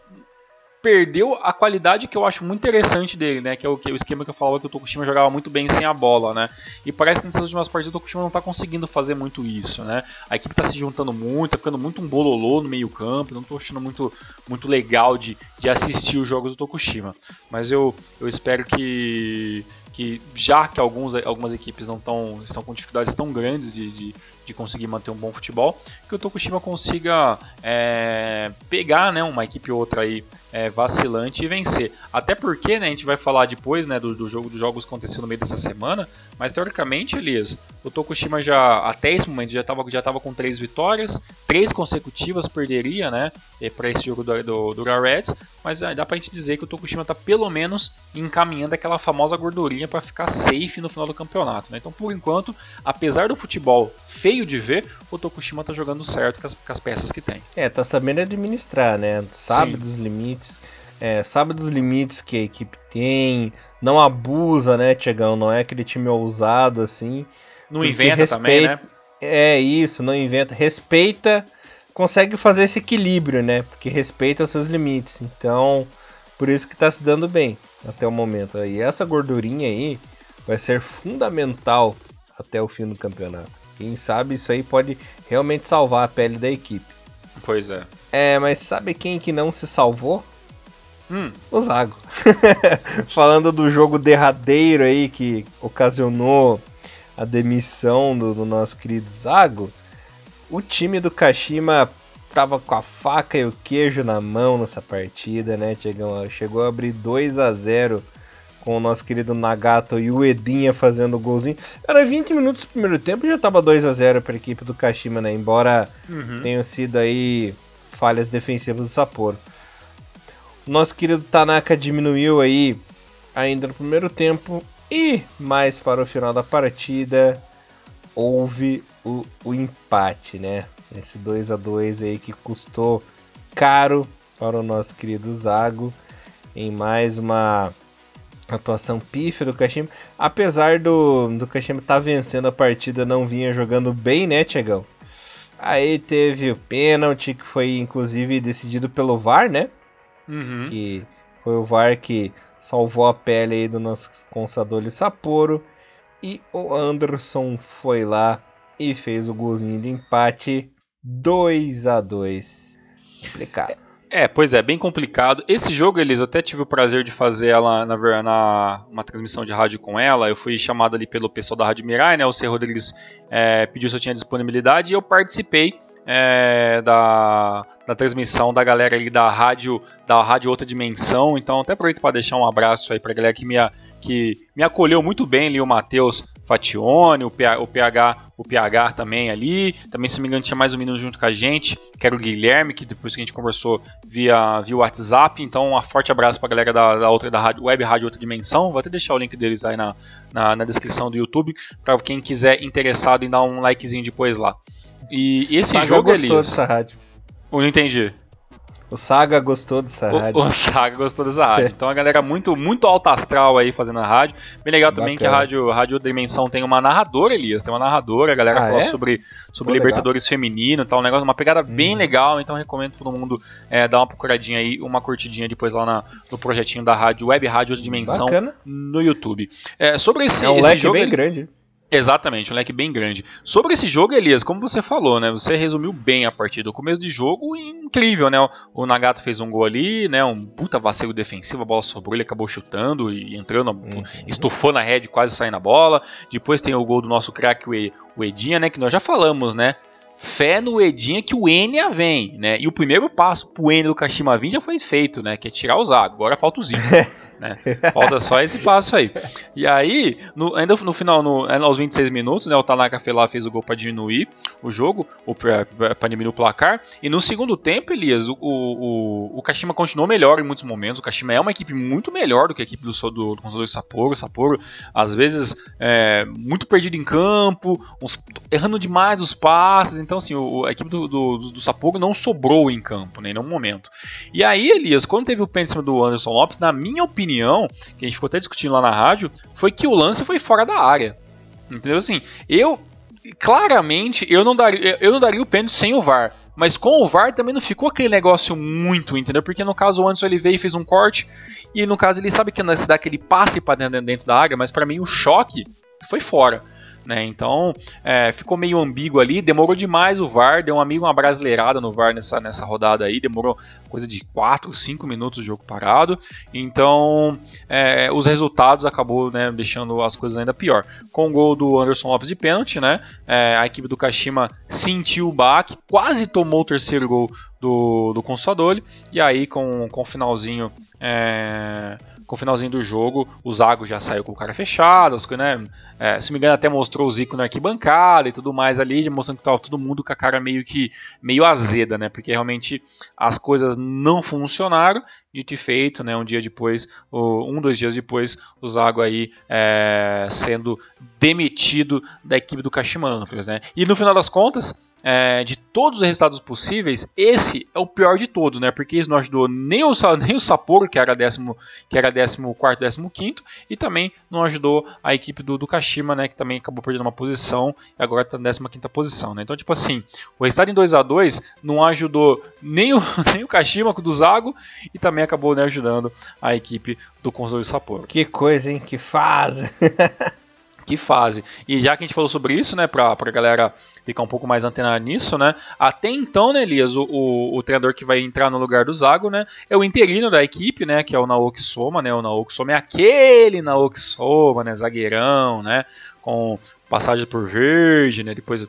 perdeu a qualidade que eu acho muito interessante dele, né? Que é o, que, o esquema que eu falava que o Tokushima jogava muito bem sem a bola, né? E parece que nessas últimas partidas o Tokushima não está conseguindo fazer muito isso, né? A equipe está se juntando muito, tá ficando muito um bololô no meio campo, não estou achando muito, muito legal de, de assistir os jogos do Tokushima. Mas eu, eu espero que que já que alguns, algumas equipes não tão, estão com dificuldades tão grandes de, de, de conseguir manter um bom futebol, que o Tokushima consiga é, pegar né, uma equipe ou outra aí é, vacilante e vencer. Até porque né, a gente vai falar depois né, do, do jogo dos jogos acontecendo no meio dessa semana, mas teoricamente, Elias, o Tokushima já até esse momento já estava já tava com três vitórias, três consecutivas perderia né, para esse jogo do, do, do Reds, mas dá pra gente dizer que o Tokushima está pelo menos encaminhando aquela famosa gordurinha para ficar safe no final do campeonato. Né? Então, por enquanto, apesar do futebol feio de ver, o Tokushima está jogando certo com as, com as, peças que tem. É, tá sabendo administrar, né? Sabe Sim. dos limites. É, sabe dos limites que a equipe tem, não abusa, né, Tiagão? Não é aquele time ousado assim. Não inventa respeita... também, né? É isso, não inventa. Respeita, consegue fazer esse equilíbrio, né? Porque respeita os seus limites. Então, por isso que tá se dando bem até o momento. E essa gordurinha aí vai ser fundamental até o fim do campeonato. Quem sabe isso aí pode realmente salvar a pele da equipe. Pois é. É, mas sabe quem que não se salvou? Hum. O Zago. Falando do jogo derradeiro aí que ocasionou a demissão do, do nosso querido Zago, o time do Kashima tava com a faca e o queijo na mão nessa partida, né, Tiagão? Chegou a abrir 2 a 0 com o nosso querido Nagato e o Edinha fazendo o golzinho. Era 20 minutos do primeiro tempo e já tava 2 a 0 para a equipe do Kashima, né? Embora uhum. tenham sido aí falhas defensivas do Sapporo. O nosso querido Tanaka diminuiu aí ainda no primeiro tempo e mais para o final da partida houve o, o empate, né? Esse 2 a 2 aí que custou caro para o nosso querido Zago em mais uma atuação pífia do Kashima. Apesar do, do Kashima estar tá vencendo a partida, não vinha jogando bem, né, Tiagão? Aí teve o pênalti, que foi inclusive decidido pelo VAR, né? Uhum. Que foi o VAR que salvou a pele aí do nosso Consadole Sapporo. E o Anderson foi lá e fez o golzinho de empate 2 a 2 Complicado. É, pois é, bem complicado. Esse jogo, eles até tive o prazer de fazer ela na, na uma transmissão de rádio com ela. Eu fui chamado ali pelo pessoal da Rádio Mirai, né? O C. Rodrigues é, pediu se eu tinha disponibilidade e eu participei é, da, da transmissão da galera ali da rádio da rádio Outra Dimensão. Então até aproveito para deixar um abraço aí para a galera que me, que me acolheu muito bem ali, o Matheus Fatione, o, o PH, o PH também ali. Também, se não me engano, tinha mais um menino junto com a gente, que era o Guilherme, que depois que a gente conversou via, via WhatsApp. Então, um forte abraço para a galera da, da, outra da rádio, Web Rádio Outra Dimensão. Vou até deixar o link deles aí na, na, na descrição do YouTube, para quem quiser interessado em dar um likezinho depois lá. E, e esse Saga jogo, gostou Elias, dessa rádio. Eu não entendi. O Saga gostou dessa rádio. O, o Saga gostou dessa rádio. Então a galera muito muito alto astral aí fazendo a rádio. Bem legal também Bacana. que a rádio, a rádio Dimensão tem uma narradora, Elias. Tem uma narradora, a galera ah, fala é? sobre, sobre Libertadores legal. feminino e tal. Um negócio, uma pegada bem uhum. legal. Então recomendo todo mundo é, dar uma procuradinha aí, uma curtidinha depois lá na, no projetinho da rádio, Web Rádio Dimensão Bacana. no YouTube. É, sobre esse, é um esse jogo. bem grande. Exatamente, um leque bem grande. Sobre esse jogo, Elias, como você falou, né? Você resumiu bem a partida. O começo de jogo, incrível, né? O Nagato fez um gol ali, né? Um puta vacilo defensivo, a bola sobrou, ele acabou chutando e entrando, uhum. estufou na rede, quase saindo a bola. Depois tem o gol do nosso craque, o Edinha, né? Que nós já falamos, né? Fé no Edinha que o Enya vem, né? E o primeiro passo pro Enya do Kashima vir já foi feito, né? Que é tirar o Zago. Agora falta o Zico. Né? Falta só esse passo aí. E aí, no, ainda no final, no, é, aos 26 minutos, né, o Tanaka lá fez o gol para diminuir o jogo, para diminuir o placar. E no segundo tempo, Elias, o, o, o Kashima continuou melhor em muitos momentos. O Kashima é uma equipe muito melhor do que a equipe do, do, do Consolador Sapporo. Sapporo, às vezes, é, muito perdido em campo, uns, errando demais os passes. Então, assim, o, a equipe do, do, do Sapporo não sobrou em campo, né, em nenhum momento. E aí, Elias, quando teve o pênalti do Anderson Lopes, na minha opinião, opinião, que a gente ficou até discutindo lá na rádio, foi que o lance foi fora da área. Entendeu? Assim, eu claramente eu não daria, eu não daria o pênalti sem o VAR. Mas com o VAR também não ficou aquele negócio muito, entendeu? Porque no caso o Anderson ele veio e fez um corte e no caso ele sabe que não se dá aquele passe para dentro, dentro da área, mas para mim o choque foi fora. Né? Então é, ficou meio ambíguo ali, demorou demais o VAR, deu um amigo uma brasileirada no VAR nessa, nessa rodada aí, demorou coisa de 4, 5 minutos o jogo parado. Então é, os resultados acabou né, deixando as coisas ainda pior. Com o gol do Anderson Lopes de pênalti, né, é, a equipe do Kashima sentiu o baque, quase tomou o terceiro gol do, do Consadole, e aí com, com o finalzinho é, com o finalzinho do jogo, o Zago já saiu com o cara fechado, né? É, se me engano, até mostrou o Zico na arquibancada e tudo mais ali, mostrando que tava todo mundo com a cara meio que meio azeda, né? Porque realmente as coisas não funcionaram. Dito e feito, né? Um dia depois, um, dois dias depois, o Zago aí é, sendo demitido da equipe do Kashima né? E no final das contas, é, de todos os resultados possíveis, esse é o pior de todos, né? Porque isso não ajudou nem o, nem o Sapporo, que era décimo, que era décimo quarto, décimo quinto, e também não ajudou a equipe do, do Kashima, né? Que também acabou perdendo uma posição e agora está na décima quinta posição, né? Então, tipo assim, o resultado em 2 a 2 não ajudou nem o, nem o Kashima do Zago e também acabou né, ajudando a equipe do Consul Sapporo. Que coisa, hein? Que fase! que fase. E já que a gente falou sobre isso, né, pra, pra galera ficar um pouco mais antenada nisso, né, até então, né, Elias, o, o, o, treinador que vai entrar no lugar do Zago, né, é o interino da equipe, né, que é o Naoki Soma, né, o Naoki Soma é aquele Naoki Soma, né, zagueirão, né, com passagem por Verde, né? Depois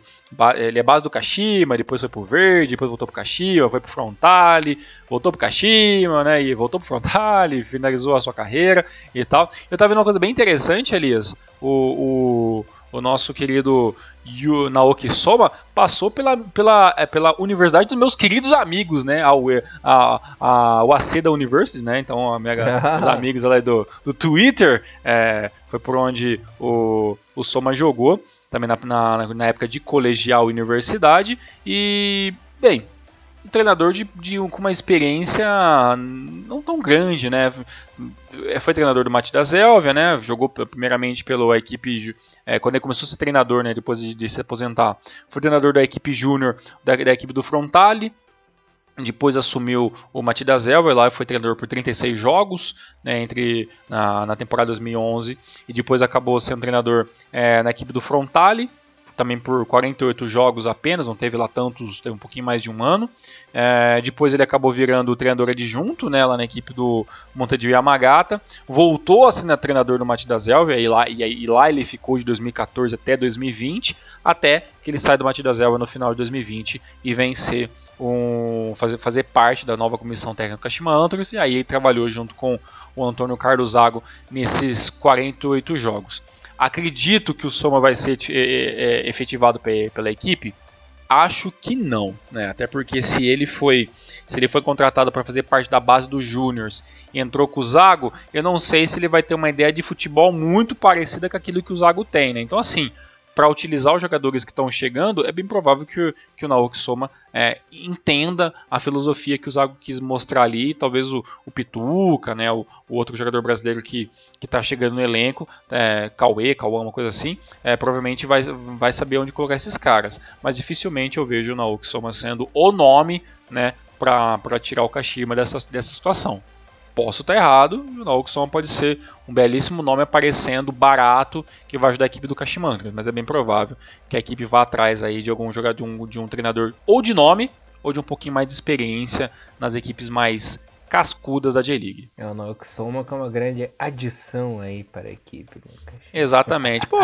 ele é base do Kashima, depois foi pro Verde, depois voltou pro Kashima, foi pro Frontale, voltou pro Kashima, né? E voltou pro Frontale, finalizou a sua carreira e tal. Eu tava vendo uma coisa bem interessante, Elias. O, o, o nosso querido Yu Naoki Soma passou pela, pela, é, pela universidade dos meus queridos amigos, né? A, a, a Waseda University, né? Então, a minha, os amigos lá do, do Twitter, é, foi por onde o, o Soma jogou, também na, na, na época de colegial universidade. E, bem, um treinador de, de, com uma experiência não tão grande, né? Foi treinador do Mati da Zélvia, né? Jogou primeiramente pela equipe é, quando ele começou a ser treinador, né? Depois de, de se aposentar, foi treinador da equipe júnior da, da, equipe do Frontale. Depois assumiu o Matidas Elver, lá foi treinador por 36 jogos né, entre na, na temporada 2011 e depois acabou sendo treinador é, na equipe do Frontale também por 48 jogos apenas, não teve lá tantos, teve um pouquinho mais de um ano. É, depois ele acabou virando treinador adjunto né, lá na equipe do Montevideo Yamagata. Voltou a ser treinador do Matidas Zelva e lá, e, e lá ele ficou de 2014 até 2020, até que ele sai do Matidas Zelva no final de 2020 e vem ser um, fazer, fazer parte da nova comissão técnica Kashima Antlers, e aí ele trabalhou junto com o Antônio Carlos Zago nesses 48 jogos. Acredito que o Soma vai ser é, é, efetivado pela equipe? Acho que não, né? Até porque se ele foi, se ele foi contratado para fazer parte da base dos Júniors e entrou com o Zago, eu não sei se ele vai ter uma ideia de futebol muito parecida com aquilo que o Zago tem, né? Então assim, para utilizar os jogadores que estão chegando, é bem provável que, que o Naoki Soma é, entenda a filosofia que o Zago quis mostrar ali. Talvez o, o Pituca, né, o, o, outro jogador brasileiro que está chegando no elenco, é, Cauê, Cauã, uma coisa assim, é, provavelmente vai, vai saber onde colocar esses caras. Mas dificilmente eu vejo o Naoki Soma sendo o nome né, para tirar o Kashima dessa, dessa situação. Posso estar errado, o Naokson pode ser um belíssimo nome aparecendo barato que vai ajudar a equipe do Kashimantra, mas é bem provável que a equipe vá atrás aí de algum jogador, de um, de um treinador ou de nome ou de um pouquinho mais de experiência nas equipes mais cascudas da J-League. É o Naoksoma que é uma grande adição aí para a equipe. Exatamente. Pô,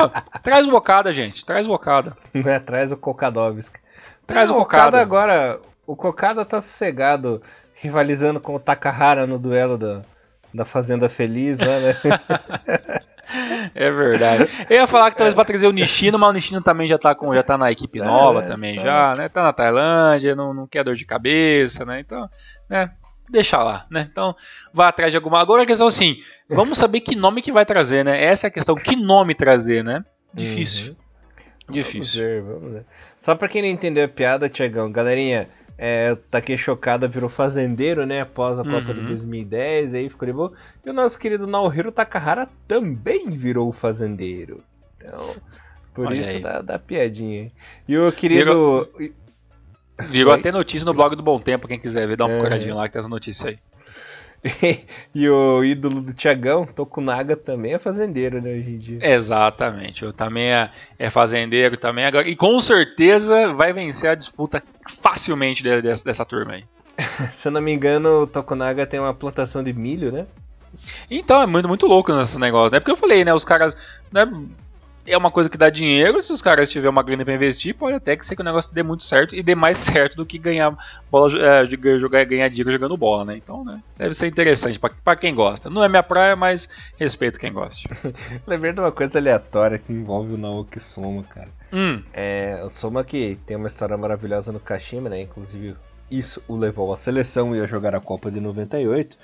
traz o Bocada, gente. Traz o Bocada. É, traz o Kokadovski. Traz o Bocada. agora. O Kokada tá sossegado rivalizando com o Takahara no duelo da, da Fazenda Feliz lá, né? É verdade. Eu ia falar que talvez para trazer o Nishino, mas o Nishino também já tá, com, já tá na equipe é, nova é, também já, né? Tá na Tailândia, não, não quer dor de cabeça, né? Então, né? Deixa lá, né? Então, vá atrás de alguma. Agora a questão é assim, vamos saber que nome que vai trazer, né? Essa é a questão, que nome trazer, né? Difícil. Uhum. Difícil. Vamos ver, vamos ver. Só pra quem não entendeu a piada, Tiagão, galerinha, é, Take Chocada virou fazendeiro, né? Após a Copa uhum. de 2010, aí ficou de boa. E o nosso querido Naohiro Takahara também virou fazendeiro. Então, por Olha isso dá, dá piadinha. E o querido. Virou, virou até notícia no blog do Bom Tempo, quem quiser ver, dá uma é... lá que tem essa notícia aí. e o ídolo do Tiagão, Tokunaga, também é fazendeiro, né, hoje em dia. Exatamente, eu também é, é fazendeiro também agora. E com certeza vai vencer a disputa facilmente dessa, dessa turma aí. Se eu não me engano, o Tokunaga tem uma plantação de milho, né? Então, é muito, muito louco nesse negócio, né? Porque eu falei, né? Os caras né, é uma coisa que dá dinheiro. Se os caras tiverem uma grana para investir, pode até que ser que o negócio dê muito certo e dê mais certo do que ganhar bola, é, jogar, ganhar dinheiro jogando bola, né? Então, né? Deve ser interessante para quem gosta. Não é minha praia, mas respeito quem gosta. Lembrei de uma coisa aleatória que envolve o Naoki Soma, cara. Hum. É, o Soma que tem uma história maravilhosa no Kashima, né? Inclusive, isso o levou à seleção e a jogar a Copa de 98.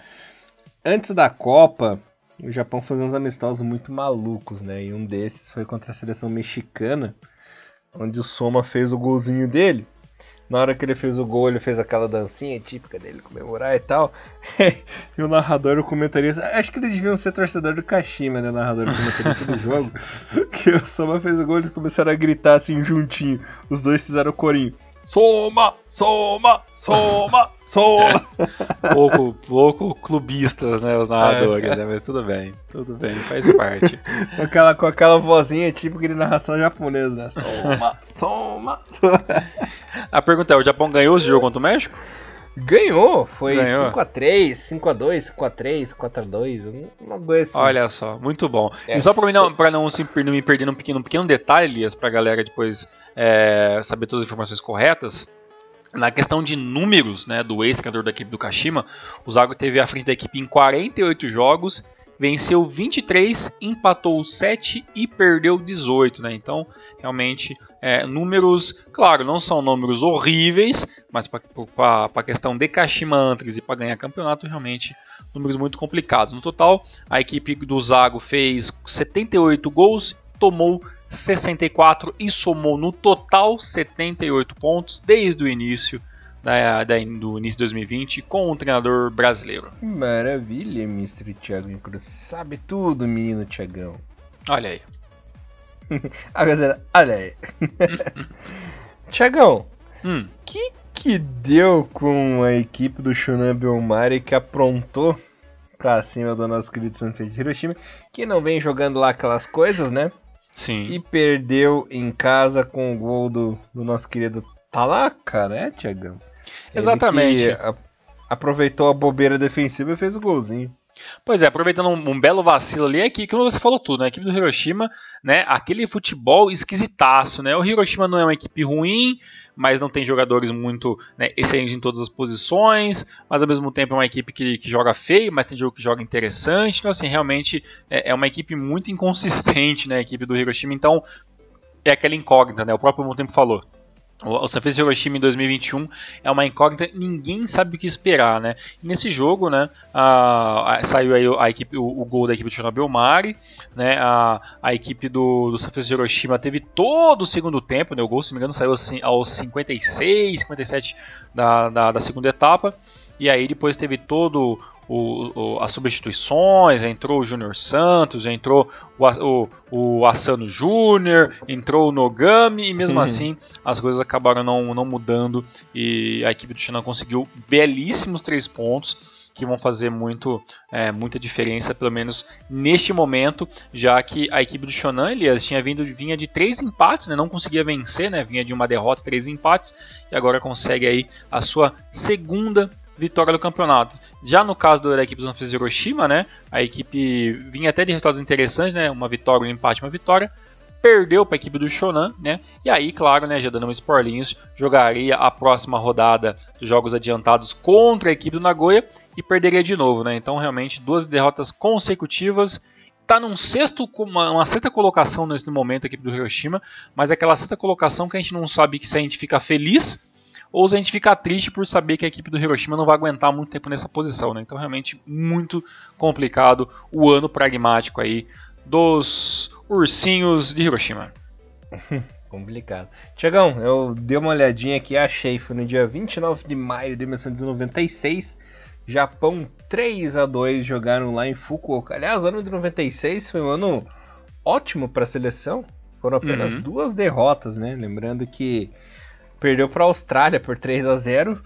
Antes da Copa, o Japão fazia uns amistosos muito malucos, né? E um desses foi contra a seleção mexicana, onde o Soma fez o golzinho dele. Na hora que ele fez o gol, ele fez aquela dancinha típica dele, comemorar e tal. e o narrador, o comentarista. Acho que eles deviam ser torcedor do Kashima, né? O narrador e comentarista do jogo. que o Soma fez o gol, eles começaram a gritar assim juntinho. Os dois fizeram o corinho. Soma, soma, soma, soma. É, pouco, pouco clubistas, né, os narradores, é. né, mas tudo bem, tudo bem, faz parte. com, aquela, com aquela vozinha típica de narração japonesa, né, soma, soma, soma. A pergunta é, o Japão ganhou esse jogo contra o México? Ganhou, foi 5x3, 5x2, 5x3, 4x2, uma coisa assim. Olha só, muito bom. É. E só pra, mim não, pra não, não me perder num pequeno, um pequeno detalhe, Elias, pra galera depois é, saber todas as informações corretas, na questão de números né, do ex-criador da equipe do Kashima, o Zago teve à frente da equipe em 48 jogos venceu 23, empatou 7 e perdeu 18, né? Então, realmente, é, números, claro, não são números horríveis, mas para a questão de Kashima Antlers e para ganhar campeonato, realmente, números muito complicados. No total, a equipe do Zago fez 78 gols, tomou 64 e somou no total 78 pontos desde o início da, da, do início de 2020 com um treinador brasileiro. Maravilha, Mr. Thiago Cruz. Sabe tudo, menino Thiagão. Olha aí. olha aí. Thiagão, hum. que que deu com a equipe do Shonan Belmari que aprontou pra cima do nosso querido Sanfrecce Hiroshima, que não vem jogando lá aquelas coisas, né? Sim. E perdeu em casa com o gol do, do nosso querido Talaca, né, Tiagão? Exatamente. aproveitou a bobeira defensiva e fez o golzinho. Pois é, aproveitando um, um, belo vacilo ali, aqui, como você falou tudo, né? A equipe do Hiroshima, né? Aquele futebol esquisitaço, né? O Hiroshima não é uma equipe ruim, mas não tem jogadores muito né, excelentes em todas as posições, mas ao mesmo tempo é uma equipe que, que joga feio, mas tem jogo que joga interessante. Então, assim, realmente é, é uma equipe muito inconsistente, né? A equipe do Hiroshima. Então, é aquela incógnita, né? O próprio tempo falou. O Sanfrecce Hiroshima em 2021 é uma incógnita, ninguém sabe o que esperar, né? E nesse jogo, né, a, a, saiu aí a equipe, o, o, gol da equipe de Chernobyl Mari, né? A, a equipe do, do Sanfrecce Hiroshima teve todo o segundo tempo, né? O gol, se não me engano, saiu aos 56, 57 da, da, da segunda etapa. E aí depois teve todo o, o, as substituições, entrou o Júnior Santos, entrou o, o, o Asano Júnior, entrou o Nogami, e mesmo uhum. assim as coisas acabaram não, não mudando e a equipe do China conseguiu belíssimos três pontos que vão fazer muito, é, muita diferença, pelo menos neste momento, já que a equipe do Shonan, Elias, tinha vindo, vinha de três empates, né, não conseguia vencer, né, vinha de uma derrota, três empates, e agora consegue aí a sua segunda vitória do campeonato. Já no caso da equipe do Sanfrecce Hiroshima, né, a equipe vinha até de resultados interessantes, né, uma vitória, um empate, uma vitória, perdeu para a equipe do Shonan, né? E aí, claro, né, já dando um spoilinhos, jogaria a próxima rodada dos jogos adiantados contra a equipe do Nagoya e perderia de novo, né? Então, realmente, duas derrotas consecutivas. Está num sexto, uma, uma sexta colocação nesse momento a equipe do Hiroshima, mas é aquela sexta colocação que a gente não sabe se a gente fica feliz ou se a gente fica triste por saber que a equipe do Hiroshima não vai aguentar muito tempo nessa posição. Né? Então, realmente, muito complicado o ano pragmático aí dos ursinhos de Hiroshima. complicado. Tiagão, eu dei uma olhadinha aqui, achei, foi no dia 29 de maio de 1996. Japão 3 a 2 jogaram lá em Fukuoka. Aliás, o ano de 96 foi um ano ótimo para a seleção. Foram apenas uhum. duas derrotas, né? Lembrando que perdeu para a Austrália por 3 a 0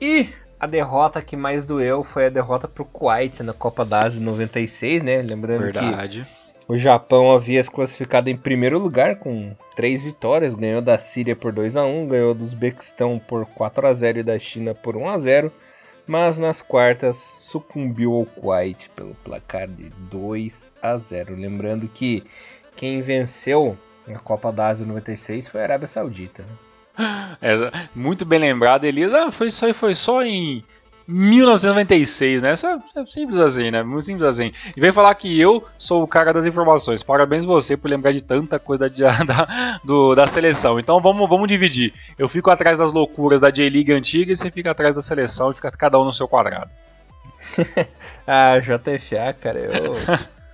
e a derrota que mais doeu foi a derrota para o Kuwait na Copa da Ásia 96, né? Lembrando Verdade. que o Japão havia se classificado em primeiro lugar com três vitórias, ganhou da Síria por 2 a 1, ganhou do Uzbequistão por 4 a 0 e da China por 1 a 0, mas nas quartas sucumbiu ao Kuwait pelo placar de 2 a 0. Lembrando que quem venceu a Copa da Ásia 96 foi a Arábia Saudita. Né? É, muito bem lembrado, Elisa. Foi só, foi só em 1996, né? É, é simples assim, né? Muito simples assim. E vem falar que eu sou o cara das informações. Parabéns você por lembrar de tanta coisa da, da, do, da seleção. Então vamos, vamos dividir. Eu fico atrás das loucuras da J-League antiga e você fica atrás da seleção e fica cada um no seu quadrado. ah, JFA, cara, eu.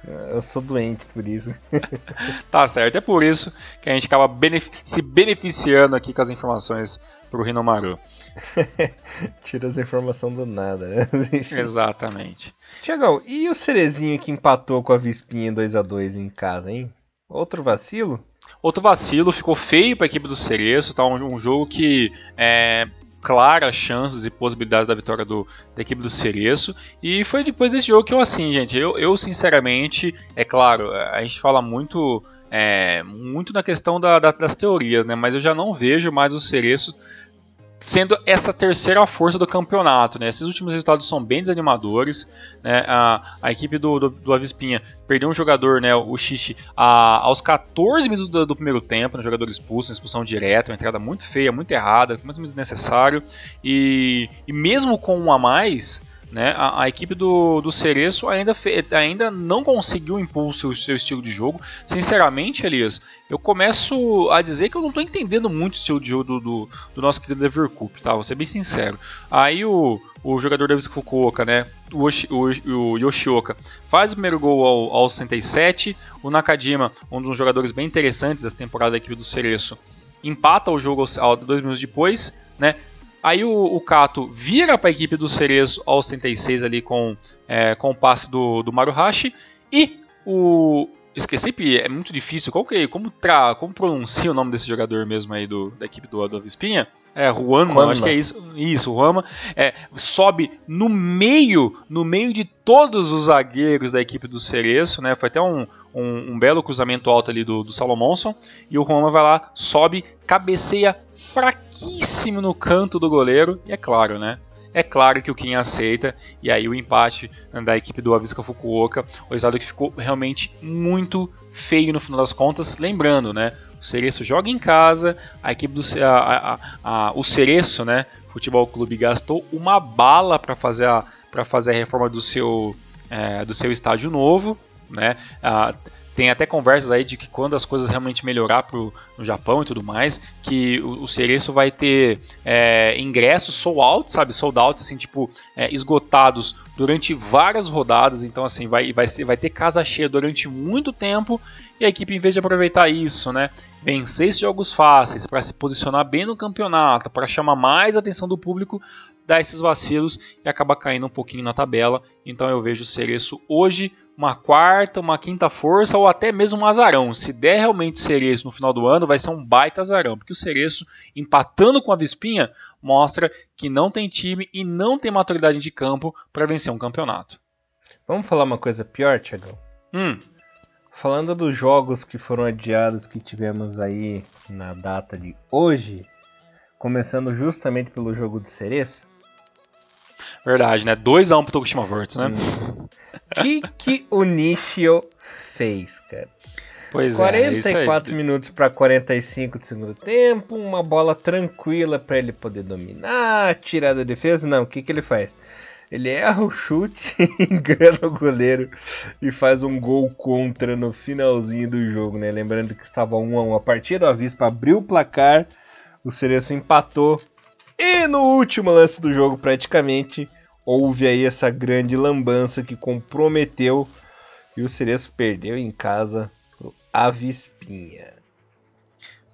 Eu sou doente por isso. tá certo, é por isso que a gente acaba benefic se beneficiando aqui com as informações pro Rinomaru. Tira as informações do nada, né? Exatamente. Tiagão, e o Cerezinho que empatou com a Vispinha 2 a 2 em casa, hein? Outro vacilo? Outro vacilo, ficou feio para a equipe do Cereço, tá? Um, um jogo que é, claras chances e possibilidades da vitória do, da equipe do Cereço. E foi depois desse jogo que eu, assim, gente, eu, eu sinceramente, é claro, a gente fala muito. É, muito na questão da, da, das teorias, né? Mas eu já não vejo mais o Cereço sendo essa terceira força do campeonato. Né? Esses últimos resultados são bem desanimadores. Né? A, a equipe do, do, do, Avispinha perdeu um jogador, né, o Xixi, a, aos 14 minutos do, do primeiro tempo, um jogador expulso, uma expulsão direta, uma entrada muito feia, muito errada, muito desnecessário. E, e mesmo com um a mais, né? A, a, equipe do, do Cereço ainda, fe, ainda não conseguiu impor o seu, seu, estilo de jogo. Sinceramente, Elias, eu começo a dizer que eu não estou entendendo muito o estilo de jogo do, do, do nosso querido Leverkusen, tá? Vou ser bem sincero. Aí o, o jogador Davis Fukuoka, né? O, o, o, Yoshioka faz o primeiro gol ao, ao 67. O Nakajima, um dos jogadores bem interessantes dessa temporada da equipe do Cereço, empata o jogo ao, dois minutos depois, né? Aí o, o Kato vira para a equipe do Cerezo aos 36 ali com, é, com o passe do, do Maruhashi. E o. Esqueci, é muito difícil. Qual que, como, tra, como pronuncia o nome desse jogador mesmo aí do, da equipe do, do Avispinha? É, Juan, acho que é isso. Isso, o Rama é, sobe no meio, no meio de todos os zagueiros da equipe do Cereço, né? Foi até um, um, um belo cruzamento alto ali do, do Salomonson. E o Roma vai lá, sobe, cabeceia fraquíssimo no canto do goleiro. E é claro, né? É claro que o Kim aceita, e aí o empate da equipe do Avisca Fukuoka, o resultado que ficou realmente muito feio no final das contas. Lembrando, né? O Cereço joga em casa, a equipe do a, a, a, o Cereço, né? Futebol Clube gastou uma bala para fazer a para fazer a reforma do seu é, do seu estádio novo, né? Tem até conversas aí de que quando as coisas realmente melhorar pro, no Japão e tudo mais, que o, o Cereço vai ter é, ingressos sold out, sabe? Sold out, assim, tipo, é, esgotados durante várias rodadas. Então, assim, vai, vai, ser, vai ter casa cheia durante muito tempo. E a equipe, em vez de aproveitar isso, né? Vencer esses jogos fáceis para se posicionar bem no campeonato, para chamar mais atenção do público, dá esses vacilos e acaba caindo um pouquinho na tabela. Então eu vejo o Cereço hoje uma quarta, uma quinta força ou até mesmo um azarão. Se der realmente Cereço no final do ano, vai ser um baita azarão, porque o Cereço, empatando com a Vispinha, mostra que não tem time e não tem maturidade de campo para vencer um campeonato. Vamos falar uma coisa pior, Tiagão? Hum. Falando dos jogos que foram adiados que tivemos aí na data de hoje, começando justamente pelo jogo do Cereço. Verdade, né? 2x1 um pro Tokushima Vortex, né? Hum que que o Nishio fez, cara? Pois 44 é, minutos para 45 do segundo tempo, uma bola tranquila para ele poder dominar, tirar da defesa. Não, o que, que ele faz? Ele erra o chute, engana o goleiro e faz um gol contra no finalzinho do jogo, né? Lembrando que estava 1 a 1 a partida, o Avispa abriu o placar, o Cereço empatou e no último lance do jogo, praticamente, houve aí essa grande lambança que comprometeu e o Cereço perdeu em casa pro Avispinha.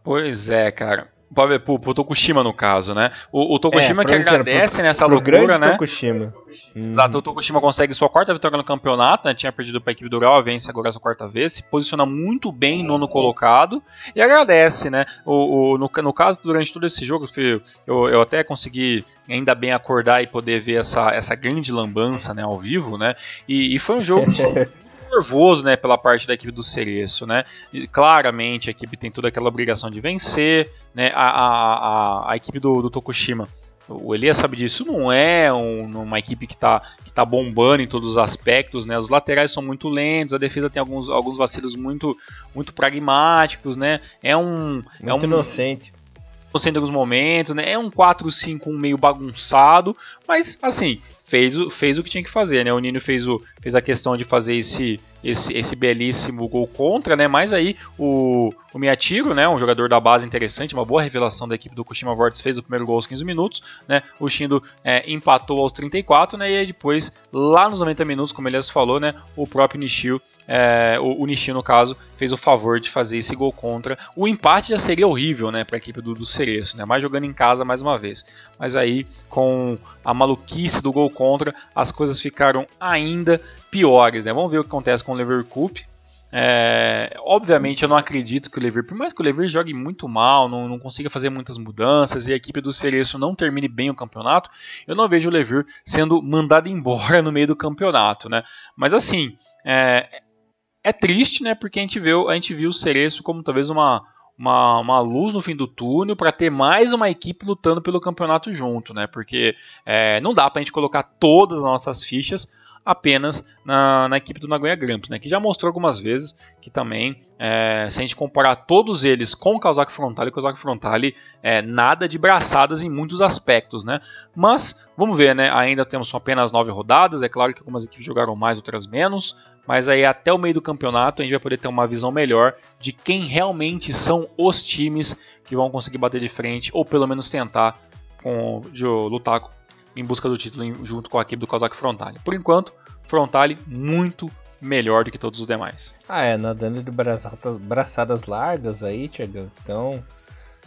Pois é, cara. Pro, Tokushima, no caso, né? O, o Tokushima é, que agradece pro, nessa pro loucura, né? Tokushima. Exato, o Tokushima consegue sua quarta vitória no campeonato, né? Tinha perdido para a equipe do Real, vence agora essa quarta vez, se posiciona muito bem no nono colocado e agradece, né? O, o no, no, caso, durante todo esse jogo, eu, eu até consegui ainda bem acordar e poder ver essa, essa grande lambança né, ao vivo, né? E, e foi um jogo nervoso, né, pela parte da equipe do Cereço, né? E, claramente a equipe tem toda aquela obrigação de vencer, né? A, a, a, a equipe do, do Tokushima o Elias sabe disso, não é um, uma equipe que está que tá bombando em todos os aspectos, né? Os laterais são muito lentos, a defesa tem alguns, alguns vacilos muito, muito pragmáticos, né? É um. Muito é um, inocente. Inocente em alguns momentos, né? É um 4-5-1 meio bagunçado, mas assim, fez, fez o que tinha que fazer, né? O Nino fez, o, fez a questão de fazer esse, esse, esse belíssimo gol contra, né? Mas aí o, o Miyatiro, né? Um jogador da base interessante, uma boa revelação da equipe do Kushima Vortex, fez o primeiro gol aos 15 minutos, né? O Shindo é, empatou aos 34, né? E aí depois, lá nos 90 minutos, como Elias falou, né? O próprio Nishio, é, o, o Nishio no caso, fez o favor de fazer esse gol contra. O empate já seria horrível, né? Para a equipe do, do Cereço, né? Mais jogando em casa mais uma vez. Mas aí, com a maluquice do gol contra, as coisas ficaram ainda piores. Né? Vamos ver o que acontece com o Leverkusen. É, obviamente eu não acredito que o Lever, por mais que o Lever jogue muito mal, não, não consiga fazer muitas mudanças e a equipe do Cereço não termine bem o campeonato, eu não vejo o Lever sendo mandado embora no meio do campeonato, né? Mas assim, é, é triste, né? Porque a gente viu, a gente viu o Cereço como talvez uma, uma, uma luz no fim do túnel para ter mais uma equipe lutando pelo campeonato junto, né? Porque é, não dá para a gente colocar todas as nossas fichas apenas na, na equipe do Nagoya Grampus, né, que já mostrou algumas vezes que também, é, se a gente comparar todos eles com o Kawasaki Frontale, o Kawasaki Frontale é nada de braçadas em muitos aspectos, né? Mas vamos ver, né? Ainda temos apenas nove rodadas, é claro que algumas equipes jogaram mais, outras menos, mas aí até o meio do campeonato a gente vai poder ter uma visão melhor de quem realmente são os times que vão conseguir bater de frente ou pelo menos tentar com, de, lutar em busca do título junto com a equipe do Kawasaki Frontale. Por enquanto, Frontale muito melhor do que todos os demais. Ah, é, nadando de braçadas, braçadas largas aí, Thiago. Então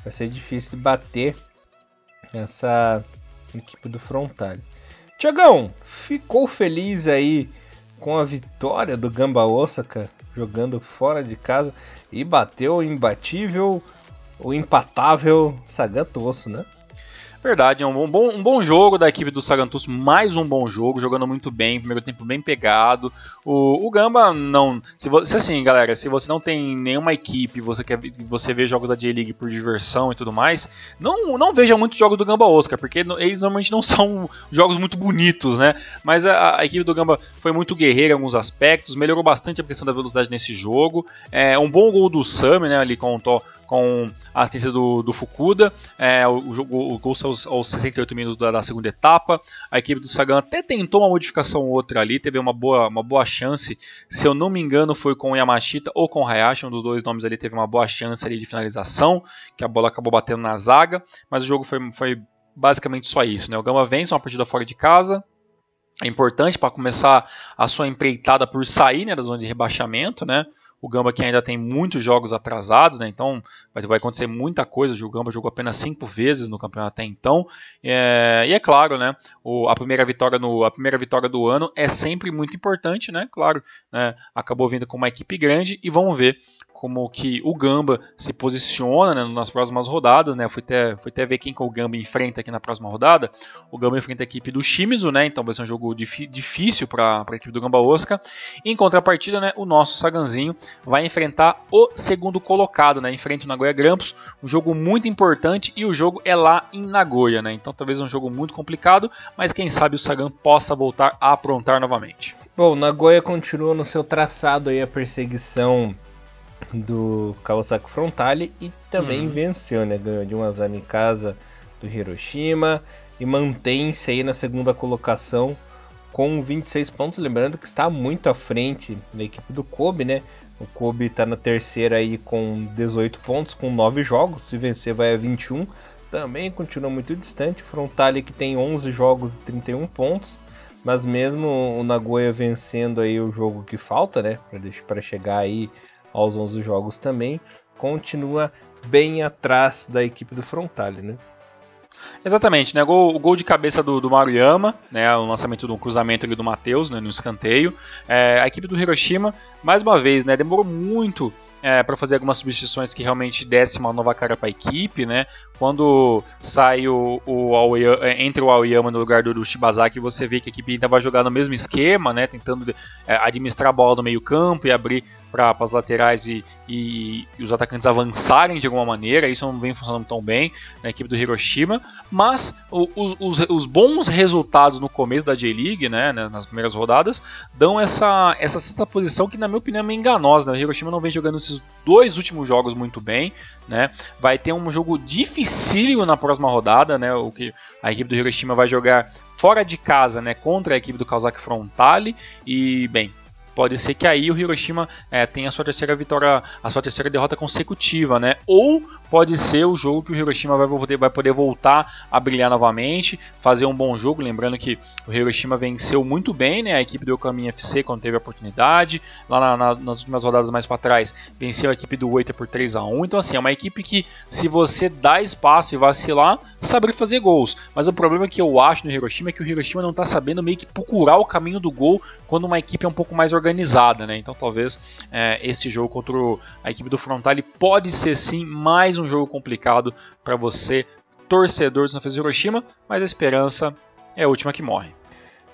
vai ser difícil de bater essa equipe do Frontale. Tiagão, ficou feliz aí com a vitória do Gamba Osaka jogando fora de casa e bateu o imbatível, o empatável Sagantoso, né? Verdade, é um bom, um bom jogo da equipe do Sagantus, mais um bom jogo, jogando muito bem, primeiro tempo bem pegado. O, o Gamba não. Se você assim, galera, se você não tem nenhuma equipe, você quer você vê jogos da J-League por diversão e tudo mais, não, não veja muito jogo do Gamba Oscar, porque eles normalmente não são jogos muito bonitos, né? Mas a, a equipe do Gamba foi muito guerreira em alguns aspectos, melhorou bastante a questão da velocidade nesse jogo. É, um bom gol do Sami, né? Ali com, com a assistência do, do Fukuda. É, o, o, o gol aos, aos 68 minutos da, da, segunda etapa. A equipe do Sagan até tentou uma modificação outra ali, teve uma boa, uma boa chance. Se eu não me engano, foi com o Yamashita ou com o Hayashi, um dos dois nomes ali teve uma boa chance ali de finalização, que a bola acabou batendo na zaga, mas o jogo foi, foi basicamente só isso. Né? O Gama vence uma partida fora de casa, é importante para começar a sua empreitada por sair né, da zona de rebaixamento. Né? O Gamba que ainda tem muitos jogos atrasados, né? então vai, acontecer muita coisa. O Gamba jogou apenas cinco vezes no campeonato até então. É, e é claro, né, o, a, primeira vitória no, a primeira vitória do ano é sempre muito importante, né? claro. Né, acabou vindo com uma equipe grande e vamos ver como que o Gamba se posiciona né, nas próximas rodadas, né? Fui até, fui até ver quem que o Gamba enfrenta aqui na próxima rodada. O Gamba enfrenta a equipe do Shimizu, né? Então vai ser um jogo difícil para a equipe do Gamba Osaka. Em contrapartida, né, o nosso Saganzinho vai enfrentar o segundo colocado, né? Enfrenta o Nagoya Grampus, um jogo muito importante e o jogo é lá em Nagoya, né? Então talvez um jogo muito complicado, mas quem sabe o Sagan possa voltar a aprontar novamente. Bom, Nagoya continua no seu traçado aí a perseguição do Kawasaki Frontale e também uhum. venceu, né? Ganhou de 1x0 em casa do Hiroshima e mantém-se aí na segunda colocação com 26 pontos. Lembrando que está muito à frente da equipe do Kobe, né? O Kobe está na terceira aí com 18 pontos, com 9 jogos. Se vencer, vai a 21. Também continua muito distante. Frontale que tem 11 jogos e 31 pontos. Mas mesmo o Nagoya vencendo aí o jogo que falta, né? Para chegar aí aos 11 jogos também, continua bem atrás da equipe do Frontale, né? Exatamente, né? Gol, o gol de cabeça do, do Maruyama, né? O lançamento do cruzamento ali do Matheus, né? no escanteio. É, a equipe do Hiroshima, mais uma vez, né? Demorou muito é, para fazer algumas substituições que realmente desse uma nova cara para a equipe, né? Quando sai o, o Aoyama, é, entra o Aoyama no lugar do, do Shibazaki, você vê que a equipe ainda vai jogar no mesmo esquema, né? Tentando é, administrar a bola no meio campo e abrir para as laterais e, e, e, os atacantes avançarem de alguma maneira. Isso não vem funcionando tão bem na equipe do Hiroshima, mas os, os, os, bons resultados no começo da J-League, né, nas primeiras rodadas, dão essa, essa sexta posição que, na minha opinião, é enganosa. Né? O Hiroshima não vem jogando esses esses dois últimos jogos muito bem, né? Vai ter um jogo dificílimo na próxima rodada, né? O que a equipe do Hiroshima vai jogar fora de casa, né? Contra a equipe do Kawasaki Frontale e bem, pode ser que aí o Hiroshima é, tenha a sua terceira vitória, a sua terceira derrota consecutiva, né? Ou pode ser o jogo que o Hiroshima vai poder, vai poder voltar a brilhar novamente, fazer um bom jogo. Lembrando que o Hiroshima venceu muito bem, né? A equipe do Okami FC quando teve a oportunidade. Lá na, na, nas últimas rodadas mais para trás, venceu a equipe do Oita por 3 a 1 Então, assim, é uma equipe que, se você dá espaço e vacilar, sabe fazer gols. Mas o problema que eu acho no Hiroshima é que o Hiroshima não está sabendo meio que procurar o caminho do gol quando uma equipe é um pouco mais organizada né? Então talvez é, esse jogo contra a equipe do Frontale pode ser sim mais um jogo complicado para você, torcedor do Sanfrecce Hiroshima, mas a esperança é a última que morre.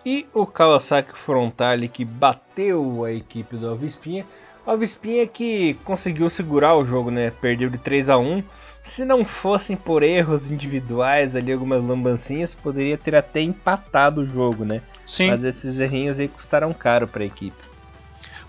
E o Kawasaki Frontale que bateu a equipe do Alvispinha. O Alvispinha que conseguiu segurar o jogo, né? Perdeu de 3 a 1 se não fossem por erros individuais ali, algumas lambancinhas, poderia ter até empatado o jogo, né? Sim. Mas esses errinhos aí custaram caro para a equipe.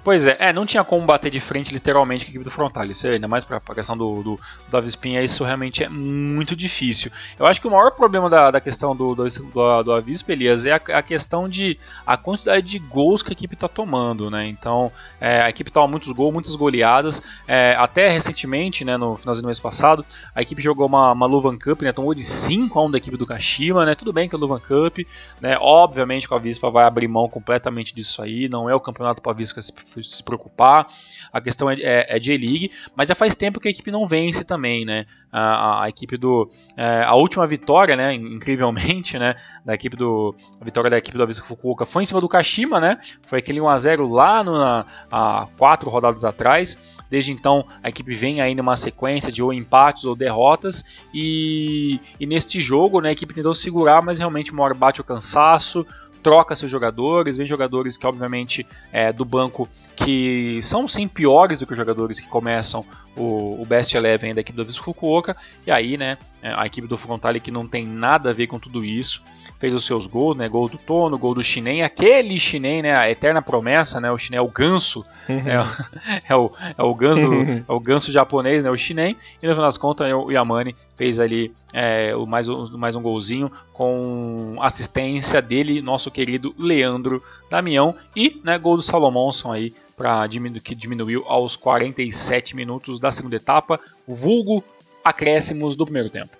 Pois é, é, não tinha como bater de frente literalmente com a equipe do Frontal. Isso é, ainda mais para a questão do, do, do Avispinha, isso realmente é muito difícil. Eu acho que o maior problema da, da questão do, do, do, do Avispa, Elias, é a, a, questão de a quantidade de gols que a equipe está tomando, né? Então, é, a equipe toma muitos gols, muitas goleadas. É, até recentemente, né, no finalzinho do mês passado, a equipe jogou uma, uma Luvan Cup, né? Tomou de 5 a 1 da equipe do Kashima, né? Tudo bem que é Luvan Cup, né? Obviamente que a Avispa vai abrir mão completamente disso aí, não é o campeonato para a Avispa se se preocupar. A questão é, é, é J-League, mas já faz tempo que a equipe não vence também, né? A, a, a equipe do. É, a última vitória, né? Incrivelmente, né? Da equipe do. A vitória da equipe do Avisca Fukuoka foi em cima do Kashima, né? Foi aquele 1x0 lá no, na, há quatro rodadas atrás. Desde então, a equipe vem aí numa sequência de ou empates ou derrotas. E, e neste jogo, né, a equipe tentou segurar, mas realmente uma hora bate o cansaço troca seus jogadores, vem jogadores que obviamente é, do banco que são sim piores do que os jogadores que começam o, o Best Eleven da equipe do Visco Fukuoka, e aí né, a equipe do Frontale que não tem nada a ver com tudo isso, fez os seus gols, né, gol do Tono, gol do Shinen, aquele Shinen, né, a eterna promessa, né, o Shinen é o ganso, uhum. é, é, o, é o ganso do, é o ganso japonês, né, o Shinen, e no final das contas o Yamane fez ali é, o mais, mais um golzinho com assistência dele, nosso querido Leandro Damião, e né, gol do Salomonson aí, para diminuir, que diminuiu aos 47 minutos da segunda etapa, vulgo acréscimos do primeiro tempo.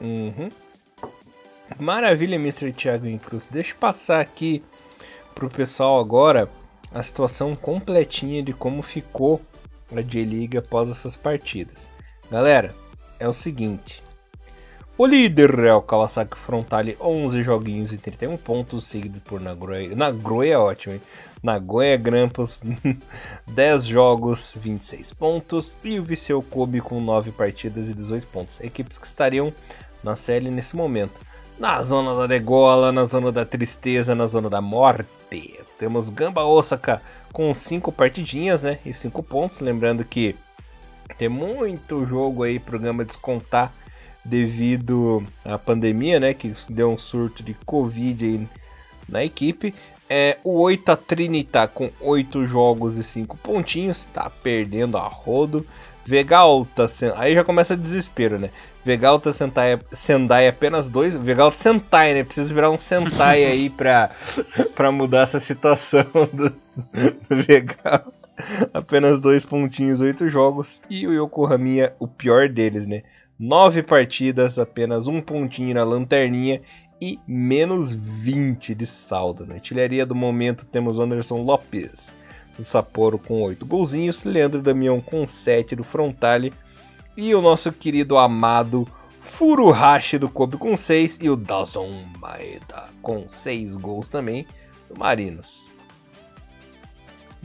Uhum. Maravilha, Mr. Thiago Incruz. Deixa eu passar aqui pro pessoal agora a situação completinha de como ficou a J-League após essas partidas. Galera, é o seguinte. O líder é o Kawasaki Frontale, 11 joguinhos e 31 pontos, seguido por Nagoya. Nagoya é ótimo, hein? Nagoya Grampus, 10 jogos, 26 pontos. E o Viseu Kobe com 9 partidas e 18 pontos. Equipes que estariam na série nesse momento. Na zona da degola, na zona da tristeza, na zona da morte. Temos Gamba Osaka com 5 partidinhas, né? E 5 pontos. Lembrando que tem muito jogo aí pro Gamba descontar devido à pandemia, né? Que deu um surto de Covid aí na equipe. É, o Oita Trini tá com 8 jogos e 5 pontinhos, tá perdendo a rodo. Vegalta, aí já começa o desespero, né? Vegalta Sentai, Sendai apenas dois. Vegalta Sentai, né? Precisa virar um Sentai aí pra, pra mudar essa situação do, do Vegalta. Apenas dois pontinhos, oito jogos. E o Yokohama, o pior deles, né? Nove partidas, apenas um pontinho na lanterninha e menos 20 de saldo. Na artilharia do momento temos Anderson Lopes do Sapporo com 8 golzinhos, Leandro Damião com 7 do Frontale e o nosso querido amado Furuhashi do Kobe com 6 e o Dawson Maeda com 6 gols também do Marinos.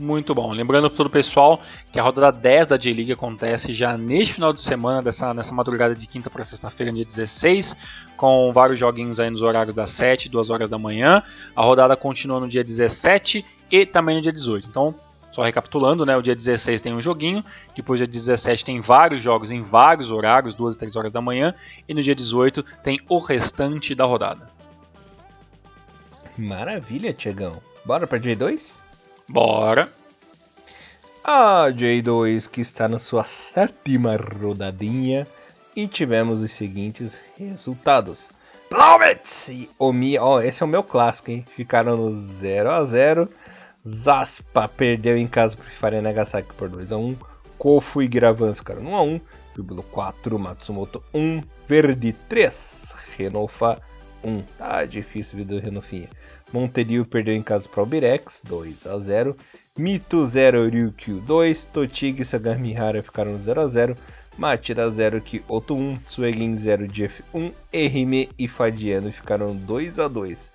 Muito bom. Lembrando para todo o pessoal que a rodada 10 da J-League acontece já neste final de semana, dessa, nessa madrugada de quinta para sexta-feira, dia 16, com vários joguinhos aí nos horários das 7 e 2 horas da manhã. A rodada continua no dia 17 e também no dia 18. Então, só recapitulando, né, o dia 16 tem um joguinho, depois dia 17 tem vários jogos em vários horários, 2 e 3 horas da manhã, e no dia 18 tem o restante da rodada. Maravilha, Tiagão. Bora para J2? Bora! A J2 que está na sua sétima rodadinha e tivemos os seguintes resultados. Blaumitz e Omi, ó, oh, esse é o meu clássico, hein? Ficaram no 0 a 0 Zaspa perdeu em casa para Fire Nagasaki por 2 a 1 Kofu e Gravans ficaram 1 a 1 Júbilo 4, Matsumoto 1, Verde 3, Renofa 1. Tá difícil vida do Renofinha. Monterio perdeu em casa para o Albirex, 2 a 0 Mito 0, Ryukyu 2, Totig e Sagamihara ficaram 0 a 0 Matira 0, Kyoto 1, Suegin 0, Jeff 1, Erime e Fadiano ficaram 2 a 2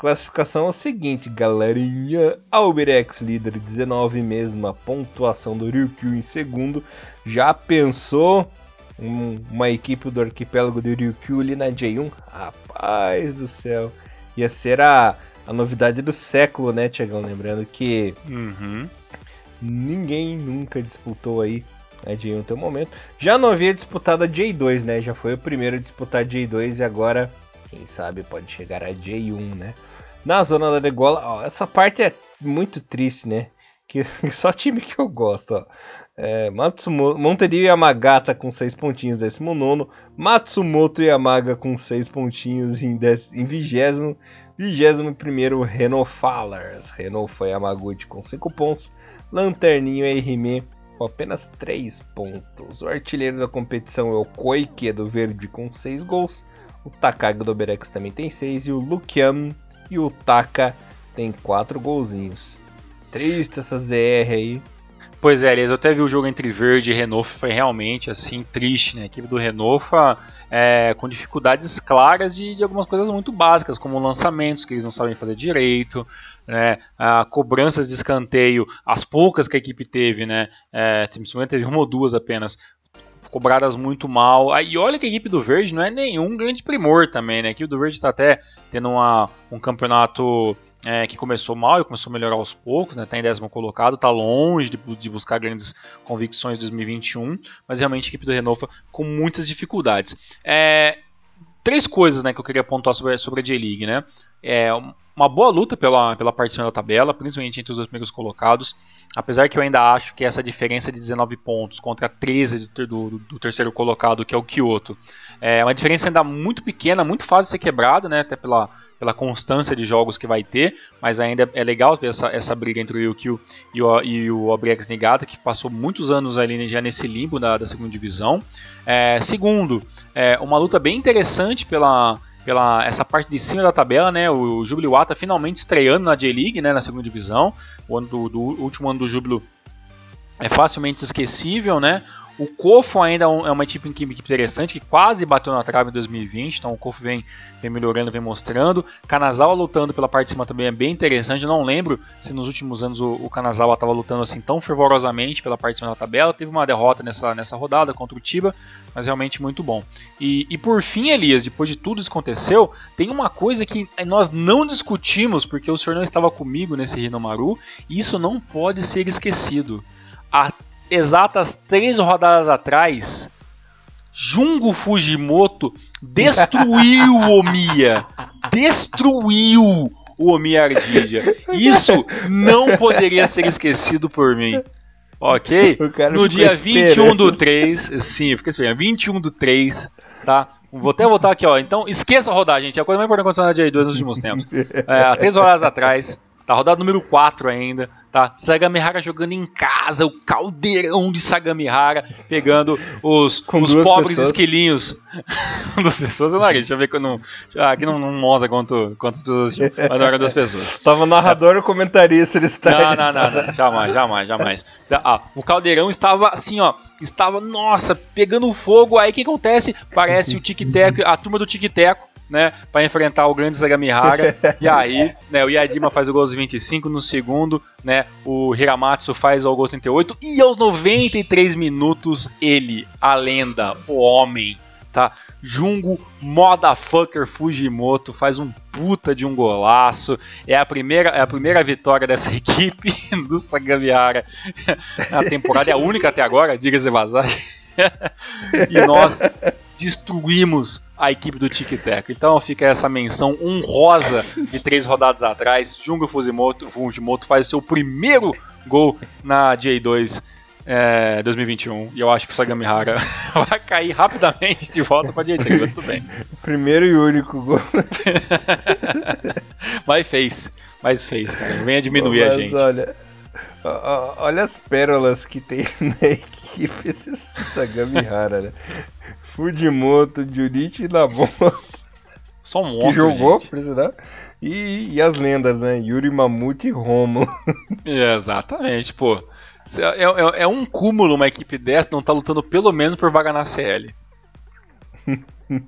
Classificação é a seguinte, galerinha. Albirex líder 19, mesma pontuação do Ryukyu em segundo. Já pensou um, uma equipe do arquipélago do Ryukyu ali na J1? Rapaz do céu. Ia ser a a novidade do século, né, Tiagão? Lembrando que uhum. ninguém nunca disputou aí a J1 até o momento. Já não havia disputado a J2, né? Já foi o primeiro a disputar a J2 e agora, quem sabe, pode chegar a J1, né? Na zona da degola, ó, essa parte é muito triste, né? Que só time que eu gosto, ó. É, Matsumoto, Monterio Yamagata com 6 pontinhos, 19. Matsumoto Yamaga com 6 pontinhos em, 20, em 20. 21 Renault Fallers. Renault foi Yamaguchi com 5 pontos. Lanterninho e Rime com apenas 3 pontos. O artilheiro da competição é o Koike do Verde com 6 gols. O Takagi do Berex também tem 6. E o Lukian e o Taka tem 4 golzinhos. Triste essa ZR aí. Pois é, Elias, eu até vi o jogo entre Verde e Renofa, foi realmente assim triste, né? A equipe do Renofa é, com dificuldades claras de, de, algumas coisas muito básicas, como lançamentos que eles não sabem fazer direito, né? Cobranças de escanteio, as poucas que a equipe teve, né? É, teve uma ou duas apenas, cobradas muito mal. E olha que a equipe do Verde não é nenhum grande primor também, né? A equipe do Verde está até tendo uma, um campeonato é, que começou mal e começou a melhorar aos poucos, né? Tá em décimo colocado, tá longe de, de, buscar grandes convicções em 2021, mas realmente a equipe do Renova com muitas dificuldades. É, três coisas, né, que eu queria pontuar sobre, sobre a J-League, né? É, uma boa luta pela, pela participação da tabela, principalmente entre os dois primeiros colocados. Apesar que eu ainda acho que essa diferença de 19 pontos contra 13 do, do, do terceiro colocado, que é o Kyoto, é uma diferença ainda muito pequena, muito fácil de ser quebrada, né, até pela, pela constância de jogos que vai ter, mas ainda é legal ver essa, essa briga entre o Yukio e o, e o Obrex Negata, que passou muitos anos ali já nesse limbo da, da segunda divisão. É, segundo, é, uma luta bem interessante pela pela essa parte de cima da tabela, né? O Júbilo Wata finalmente estreando na J-League, né? Na segunda divisão. O, ano do, do, último ano do Júbilo é facilmente esquecível, né? O Kofo ainda é, é uma equipe, interessante, que quase bateu na trave em 2020, então o Kofo vem, vem melhorando, vem mostrando. Kanazawa lutando pela parte de cima também é bem interessante. Eu não lembro se nos últimos anos o, o Kanazawa estava lutando assim tão fervorosamente pela parte de cima da tabela. Teve uma derrota nessa, nessa rodada contra o Tiba, mas realmente muito bom. E, e por fim, Elias, depois de tudo isso aconteceu, tem uma coisa que nós não discutimos, porque o senhor não estava comigo nesse Rinomaru, e isso não pode ser esquecido. A exatas três rodadas atrás, Jungo Fujimoto destruiu o Omiya. Destruiu o Omiya Ardija. Isso não poderia ser esquecido por mim. Ok? No dia 21 do 3, sim, fica assim, 21 do 3, tá? Vou até voltar aqui, ó. Então, esqueça a rodada, gente. É a coisa mais importante que aconteceu na J2 nos últimos tempos. É, três horas atrás, Tá rodada número 4 ainda, tá? Sagamihara jogando em casa, o caldeirão de Sagamihara, pegando os, os pobres pessoas. esquilinhos. das pessoas, eu não deixa eu ver que eu não. Aqui não, não mostra quanto, quantas pessoas tinham, mas não era das pessoas. Tava narrador ou comentarista, ele está. Não, não, não, não, jamais, jamais, jamais. Ah, o caldeirão estava assim, ó, estava, nossa, pegando fogo. Aí o que acontece? Parece o Tic-Teco, a turma do Tic-Teco né, para enfrentar o grande Sagamihara. e aí, né, o Yadima faz o gol aos 25 no segundo, né, o Hiramatsu faz o gol aos 38 e aos 93 minutos ele, a lenda, o homem, tá? Jungo Motherfucker Fujimoto faz um puta de um golaço. É a primeira, é a primeira vitória dessa equipe do Sagamihara na temporada, é a única até agora, diga-se vazagem. e nós destruímos a equipe do Tic Tac. Então fica essa menção honrosa de três rodadas atrás. Jungo Fujimoto, Fujimoto faz o seu primeiro gol na J2 é, 2021. E eu acho que o Sagamihara vai cair rapidamente de volta para a J3, mas tudo bem. Primeiro e único gol. mas fez, mas fez, cara. Venha diminuir mas, a gente. Olha, olha as pérolas que tem na equipe do Sagamihara, né? Fujimoto, Jurichi Namoto. Só um monstro, Que jogou, precisar. E, e as lendas, né? Yuri Mamute e Romo. exatamente, pô. É, é, é, um cúmulo uma equipe dessa não tá lutando pelo menos por vaga na CL.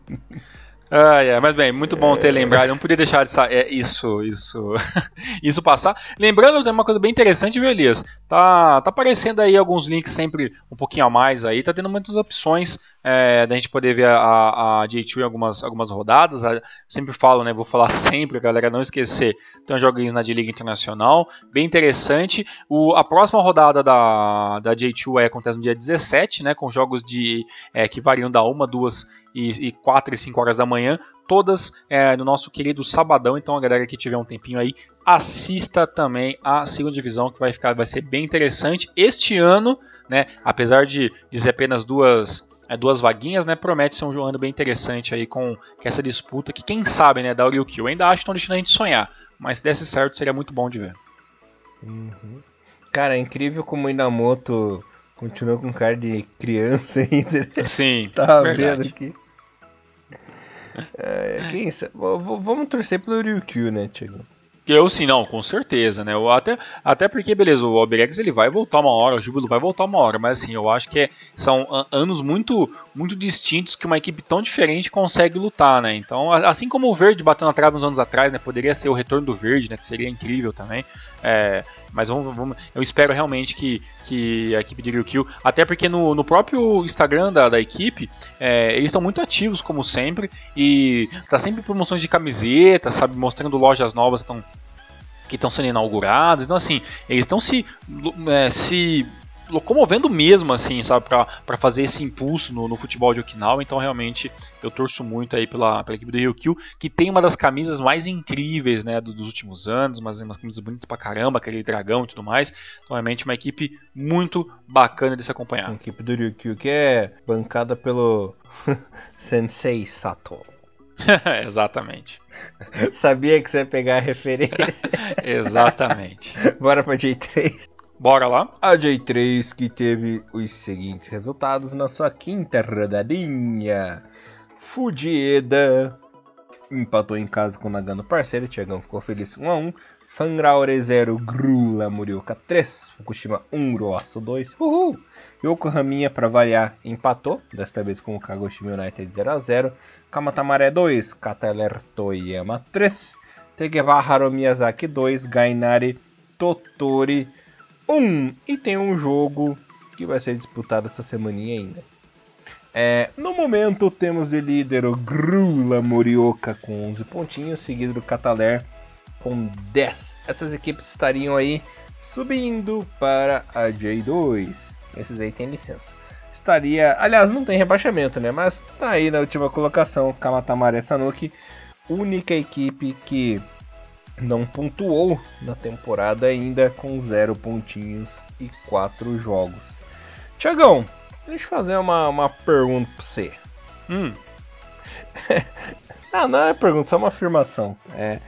Ah, é, mas bem, muito bom ter lembrado. Não podia deixar de é, isso, isso, isso passar. Lembrando, tem uma coisa bem interessante, viu, Elias? Tá, tá aparecendo aí alguns links sempre um pouquinho a mais aí. Tá tendo muitas opções é, da gente poder ver a, a, a J2 em algumas, algumas rodadas. Eu sempre falo, né? Vou falar sempre, galera, não esquecer. Tem joguinhos na D-League Internacional, bem interessante. O, a próxima rodada da, da J2 é, acontece no dia 17, né? Com jogos de é, que variam da 1, 2 e, e 4 e 5 horas da manhã. Todas é, no nosso querido sabadão. Então, a galera que tiver um tempinho aí, assista também a segunda divisão que vai ficar vai ser bem interessante este ano né apesar de dizer apenas duas é, duas vaguinhas, né? Promete ser um ano bem interessante aí com, com essa disputa que quem sabe, né, da Ryukyu. Eu ainda acho que estão deixando a gente sonhar, mas se desse certo seria muito bom de ver. Uhum. Cara, é incrível como o Inamoto continua com cara de criança ainda. Sim, tá vendo aqui. É, quem sabe? Vamos torcer pelo Ryukyu, né, Thiago? Eu sim, não, com certeza, né? Eu até, até porque, beleza, o Alberex ele vai voltar uma hora, o Júbilo vai voltar uma hora, mas assim, eu acho que é, são anos muito muito distintos que uma equipe tão diferente consegue lutar, né? Então, assim como o Verde bateu na trave uns anos atrás, né? Poderia ser o retorno do Verde, né? Que seria incrível também. É, mas vamos, vamos, eu espero realmente que, que a equipe de Ryukyu, até porque no, no próprio Instagram da, da equipe, é, eles estão muito ativos, como sempre, e tá sempre promoções de camiseta, sabe? Mostrando lojas novas, estão que estão sendo inaugurados. Então, assim, eles estão se, é, se locomovendo mesmo, assim, sabe, para fazer esse impulso no, no, futebol de Okinawa. Então, realmente, eu torço muito aí pela, pela equipe do Ryukyu, que tem uma das camisas mais incríveis, né, dos últimos anos, mas umas camisas bonitas pra caramba, aquele dragão e tudo mais. Então, realmente, uma equipe muito bacana de se acompanhar. A equipe do Ryukyu que é bancada pelo Sensei Sato. Exatamente. Sabia que você ia pegar a referência. Exatamente. Bora pra J3. Bora lá. A J3 que teve os seguintes resultados na sua quinta rodadinha. Fudieda empatou em casa com o Nagano parceiro. Tiagão ficou feliz 1x1. Fangraure 0, Grula Murioka 3, Fukushima 1, Roaço 2. Uhul! Yokohaminha, para variar, empatou, desta vez com o Kagoshima United 0x0. Kamatamare 2, Kataler Toyama 3, Tegevaharo Miyazaki 2, Gainari Totori 1. E tem um jogo que vai ser disputado essa semaninha ainda. É, no momento temos de líder o Grula Morioka com 11 pontinhos, seguido do Cataler com 10. Essas equipes estariam aí subindo para a J2. Esses aí têm licença estaria. Aliás, não tem rebaixamento, né? Mas tá aí na última colocação, Kamatamare Sanuki, única equipe que não pontuou na temporada ainda com zero pontinhos e quatro jogos. Tiagão, deixa eu fazer uma, uma pergunta pra você. Hum. não, não é pergunta, é uma afirmação. É,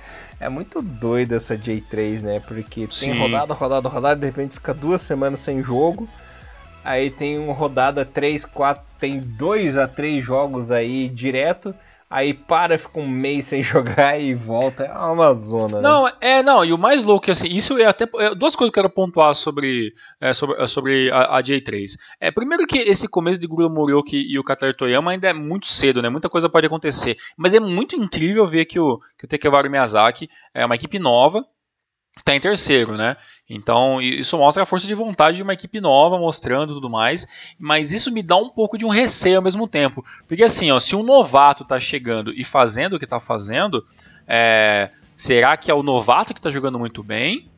é muito doida essa J3, né? Porque Sim. tem rodada, rodada, rodada, de repente fica duas semanas sem jogo. Aí tem uma rodada 3, 4, tem 2 a 3 jogos aí direto. Aí para, fica um mês sem jogar e volta. É uma zona. Né? Não, é, não, e o mais louco, assim, isso é até. É, duas coisas que eu quero pontuar sobre, é, sobre, é, sobre a, a, J3. É, primeiro que esse começo de Guru Murioki e o Katar Toyama ainda é muito cedo, né? Muita coisa pode acontecer. Mas é muito incrível ver que o, que o Tekevaru Miyazaki é uma equipe nova, está em terceiro, né? Então isso mostra a força de vontade de uma equipe nova, mostrando tudo mais. Mas isso me dá um pouco de um receio ao mesmo tempo, porque assim, ó, se um novato está chegando e fazendo o que está fazendo, é, será que é o novato que está jogando muito bem?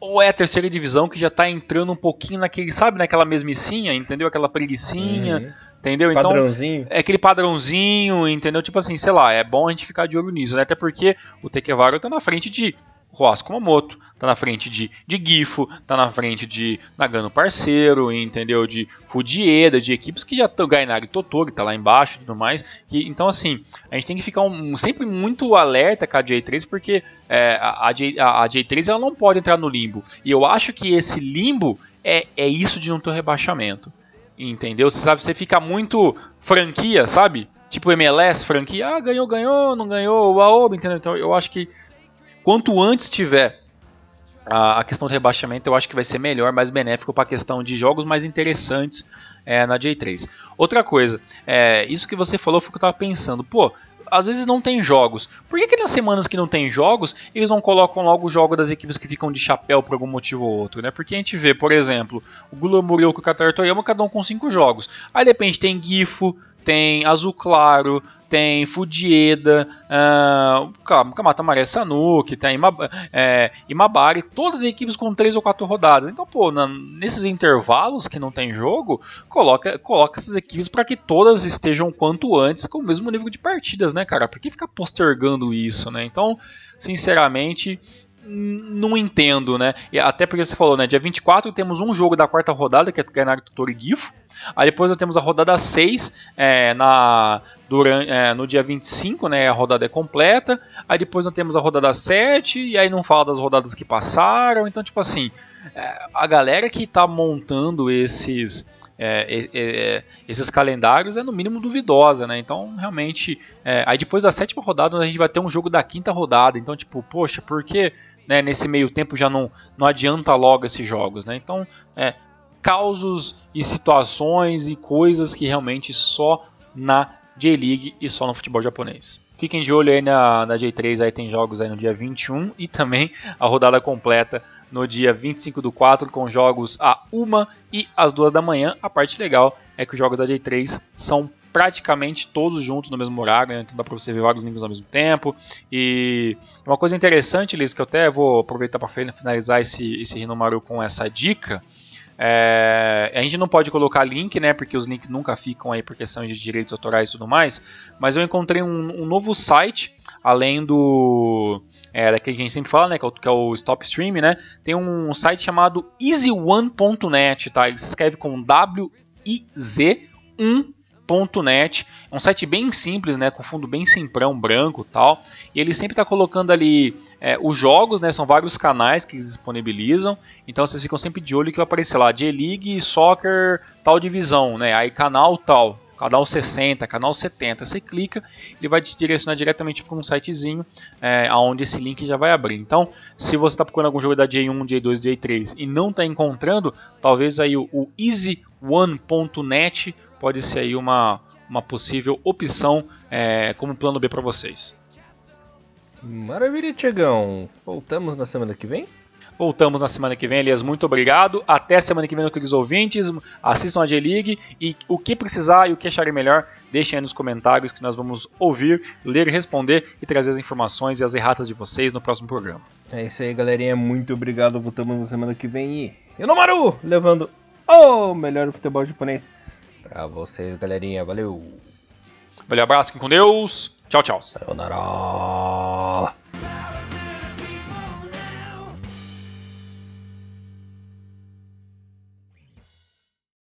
Ou é a terceira divisão que já está entrando um pouquinho naquele, sabe, naquela mesmicinha, entendeu? Aquela preguicinha, uhum. entendeu? Então, padrãozinho. É aquele padrãozinho, entendeu? Tipo assim, sei lá, é bom a gente ficar de olho nisso, né? Até porque o Tekevaru está na frente de Ross Kumamoto, tá na frente de, de Gifo, tá na frente de Nagano Parceiro, entendeu? De Fudieda, de equipes que já estão, Gainari Totori tá lá embaixo e tudo mais. Que, então, assim, a gente tem que ficar um, sempre muito alerta com a J3, porque é, a, a, a, a J3 ela não pode entrar no limbo. E eu acho que esse limbo é, é isso de não ter rebaixamento. Entendeu? Você sabe, você fica muito franquia, sabe? Tipo MLS, franquia, ah, ganhou, ganhou, não ganhou, o entendeu? Então eu acho que quanto antes tiver a, a, questão do rebaixamento, eu acho que vai ser melhor, mais benéfico para a questão de jogos mais interessantes é, na J3. Outra coisa, é, isso que você falou foi que eu estava pensando. Pô, às vezes não tem jogos. Por que, que nas semanas que não tem jogos, eles não colocam logo o jogo das equipes que ficam de chapéu por algum motivo ou outro, né? Porque a gente vê, por exemplo, o Gula Muriel com o Qatar Toyama, cada um com cinco jogos. Aí de repente tem Gifo, tem Azul Claro, tem Fudieda, uh, Kamata Maré Sanuki, tem Ima, é, Imabari, todas as equipes com 3 ou 4 rodadas. Então, pô, na, nesses intervalos que não tem jogo, coloca, coloca essas equipes para que todas estejam quanto antes com o mesmo nível de partidas, né, cara? Por que ficar postergando isso, né? Então, sinceramente, não entendo, né? Até porque você falou, né? Dia 24 temos um jogo da quarta rodada, que é Gainari Tutor e Gifo. Aí depois nós temos a rodada 6 é, na, durante, é, no dia 25, né? A rodada é completa. Aí depois nós temos a rodada 7, e aí não fala das rodadas que passaram. Então, tipo assim, é, a galera que tá montando esses é, é, esses calendários é no mínimo duvidosa, né? Então, realmente, é, aí depois da sétima rodada a gente vai ter um jogo da quinta rodada. Então, tipo, poxa, por que né, nesse meio tempo já não, não adianta logo esses jogos, né? Então, é, causos e situações e coisas que realmente só na J-League e só no futebol japonês. Fiquem de olho aí na, na J3, aí tem jogos aí no dia 21 e também a rodada completa no dia 25 do 4 com jogos a 1 e às 2 da manhã. A parte legal é que os jogos da J3 são praticamente todos juntos no mesmo horário, né? então dá para você ver vários níveis ao mesmo tempo. E uma coisa interessante, Liz, que eu até vou aproveitar para finalizar esse, esse Rinomaru com essa dica, é, a gente não pode colocar link, né? Porque os links nunca ficam aí por questão de direitos autorais e tudo mais. Mas eu encontrei um, um novo site, além do. É, daquele que a gente sempre fala, né? Que é o, que é o Stop Stream, né? Tem um site chamado easyone.net, tá? Ele se escreve com W-I-Z-1 .net, é um site bem simples, né, com fundo bem simprão, branco tal, e ele sempre está colocando ali é, os jogos, né, são vários canais que eles disponibilizam, então vocês ficam sempre de olho que vai aparecer lá, J-League, Soccer, tal divisão, né, aí canal tal, canal 60, canal 70. Você clica, ele vai te direcionar diretamente para um sitezinho é, onde esse link já vai abrir. Então, se você está procurando algum jogo da J1, J2, J3 e não está encontrando, talvez aí o, o easyone.net pode ser aí uma, uma possível opção é, como plano B para vocês. Maravilha, Tiagão. Voltamos na semana que vem? Voltamos na semana que vem, Elias. Muito obrigado. Até semana que vem, queridos ouvintes. Assistam a J-League e o que precisar e o que acharem melhor, deixem aí nos comentários que nós vamos ouvir, ler responder e trazer as informações e as erratas de vocês no próximo programa. É isso aí, galerinha. Muito obrigado. Voltamos na semana que vem e. Inomaru levando o melhor futebol japonês Pra vocês, galerinha. Valeu. Valeu, abraço, fiquem com Deus. Tchau, tchau. Sayonara.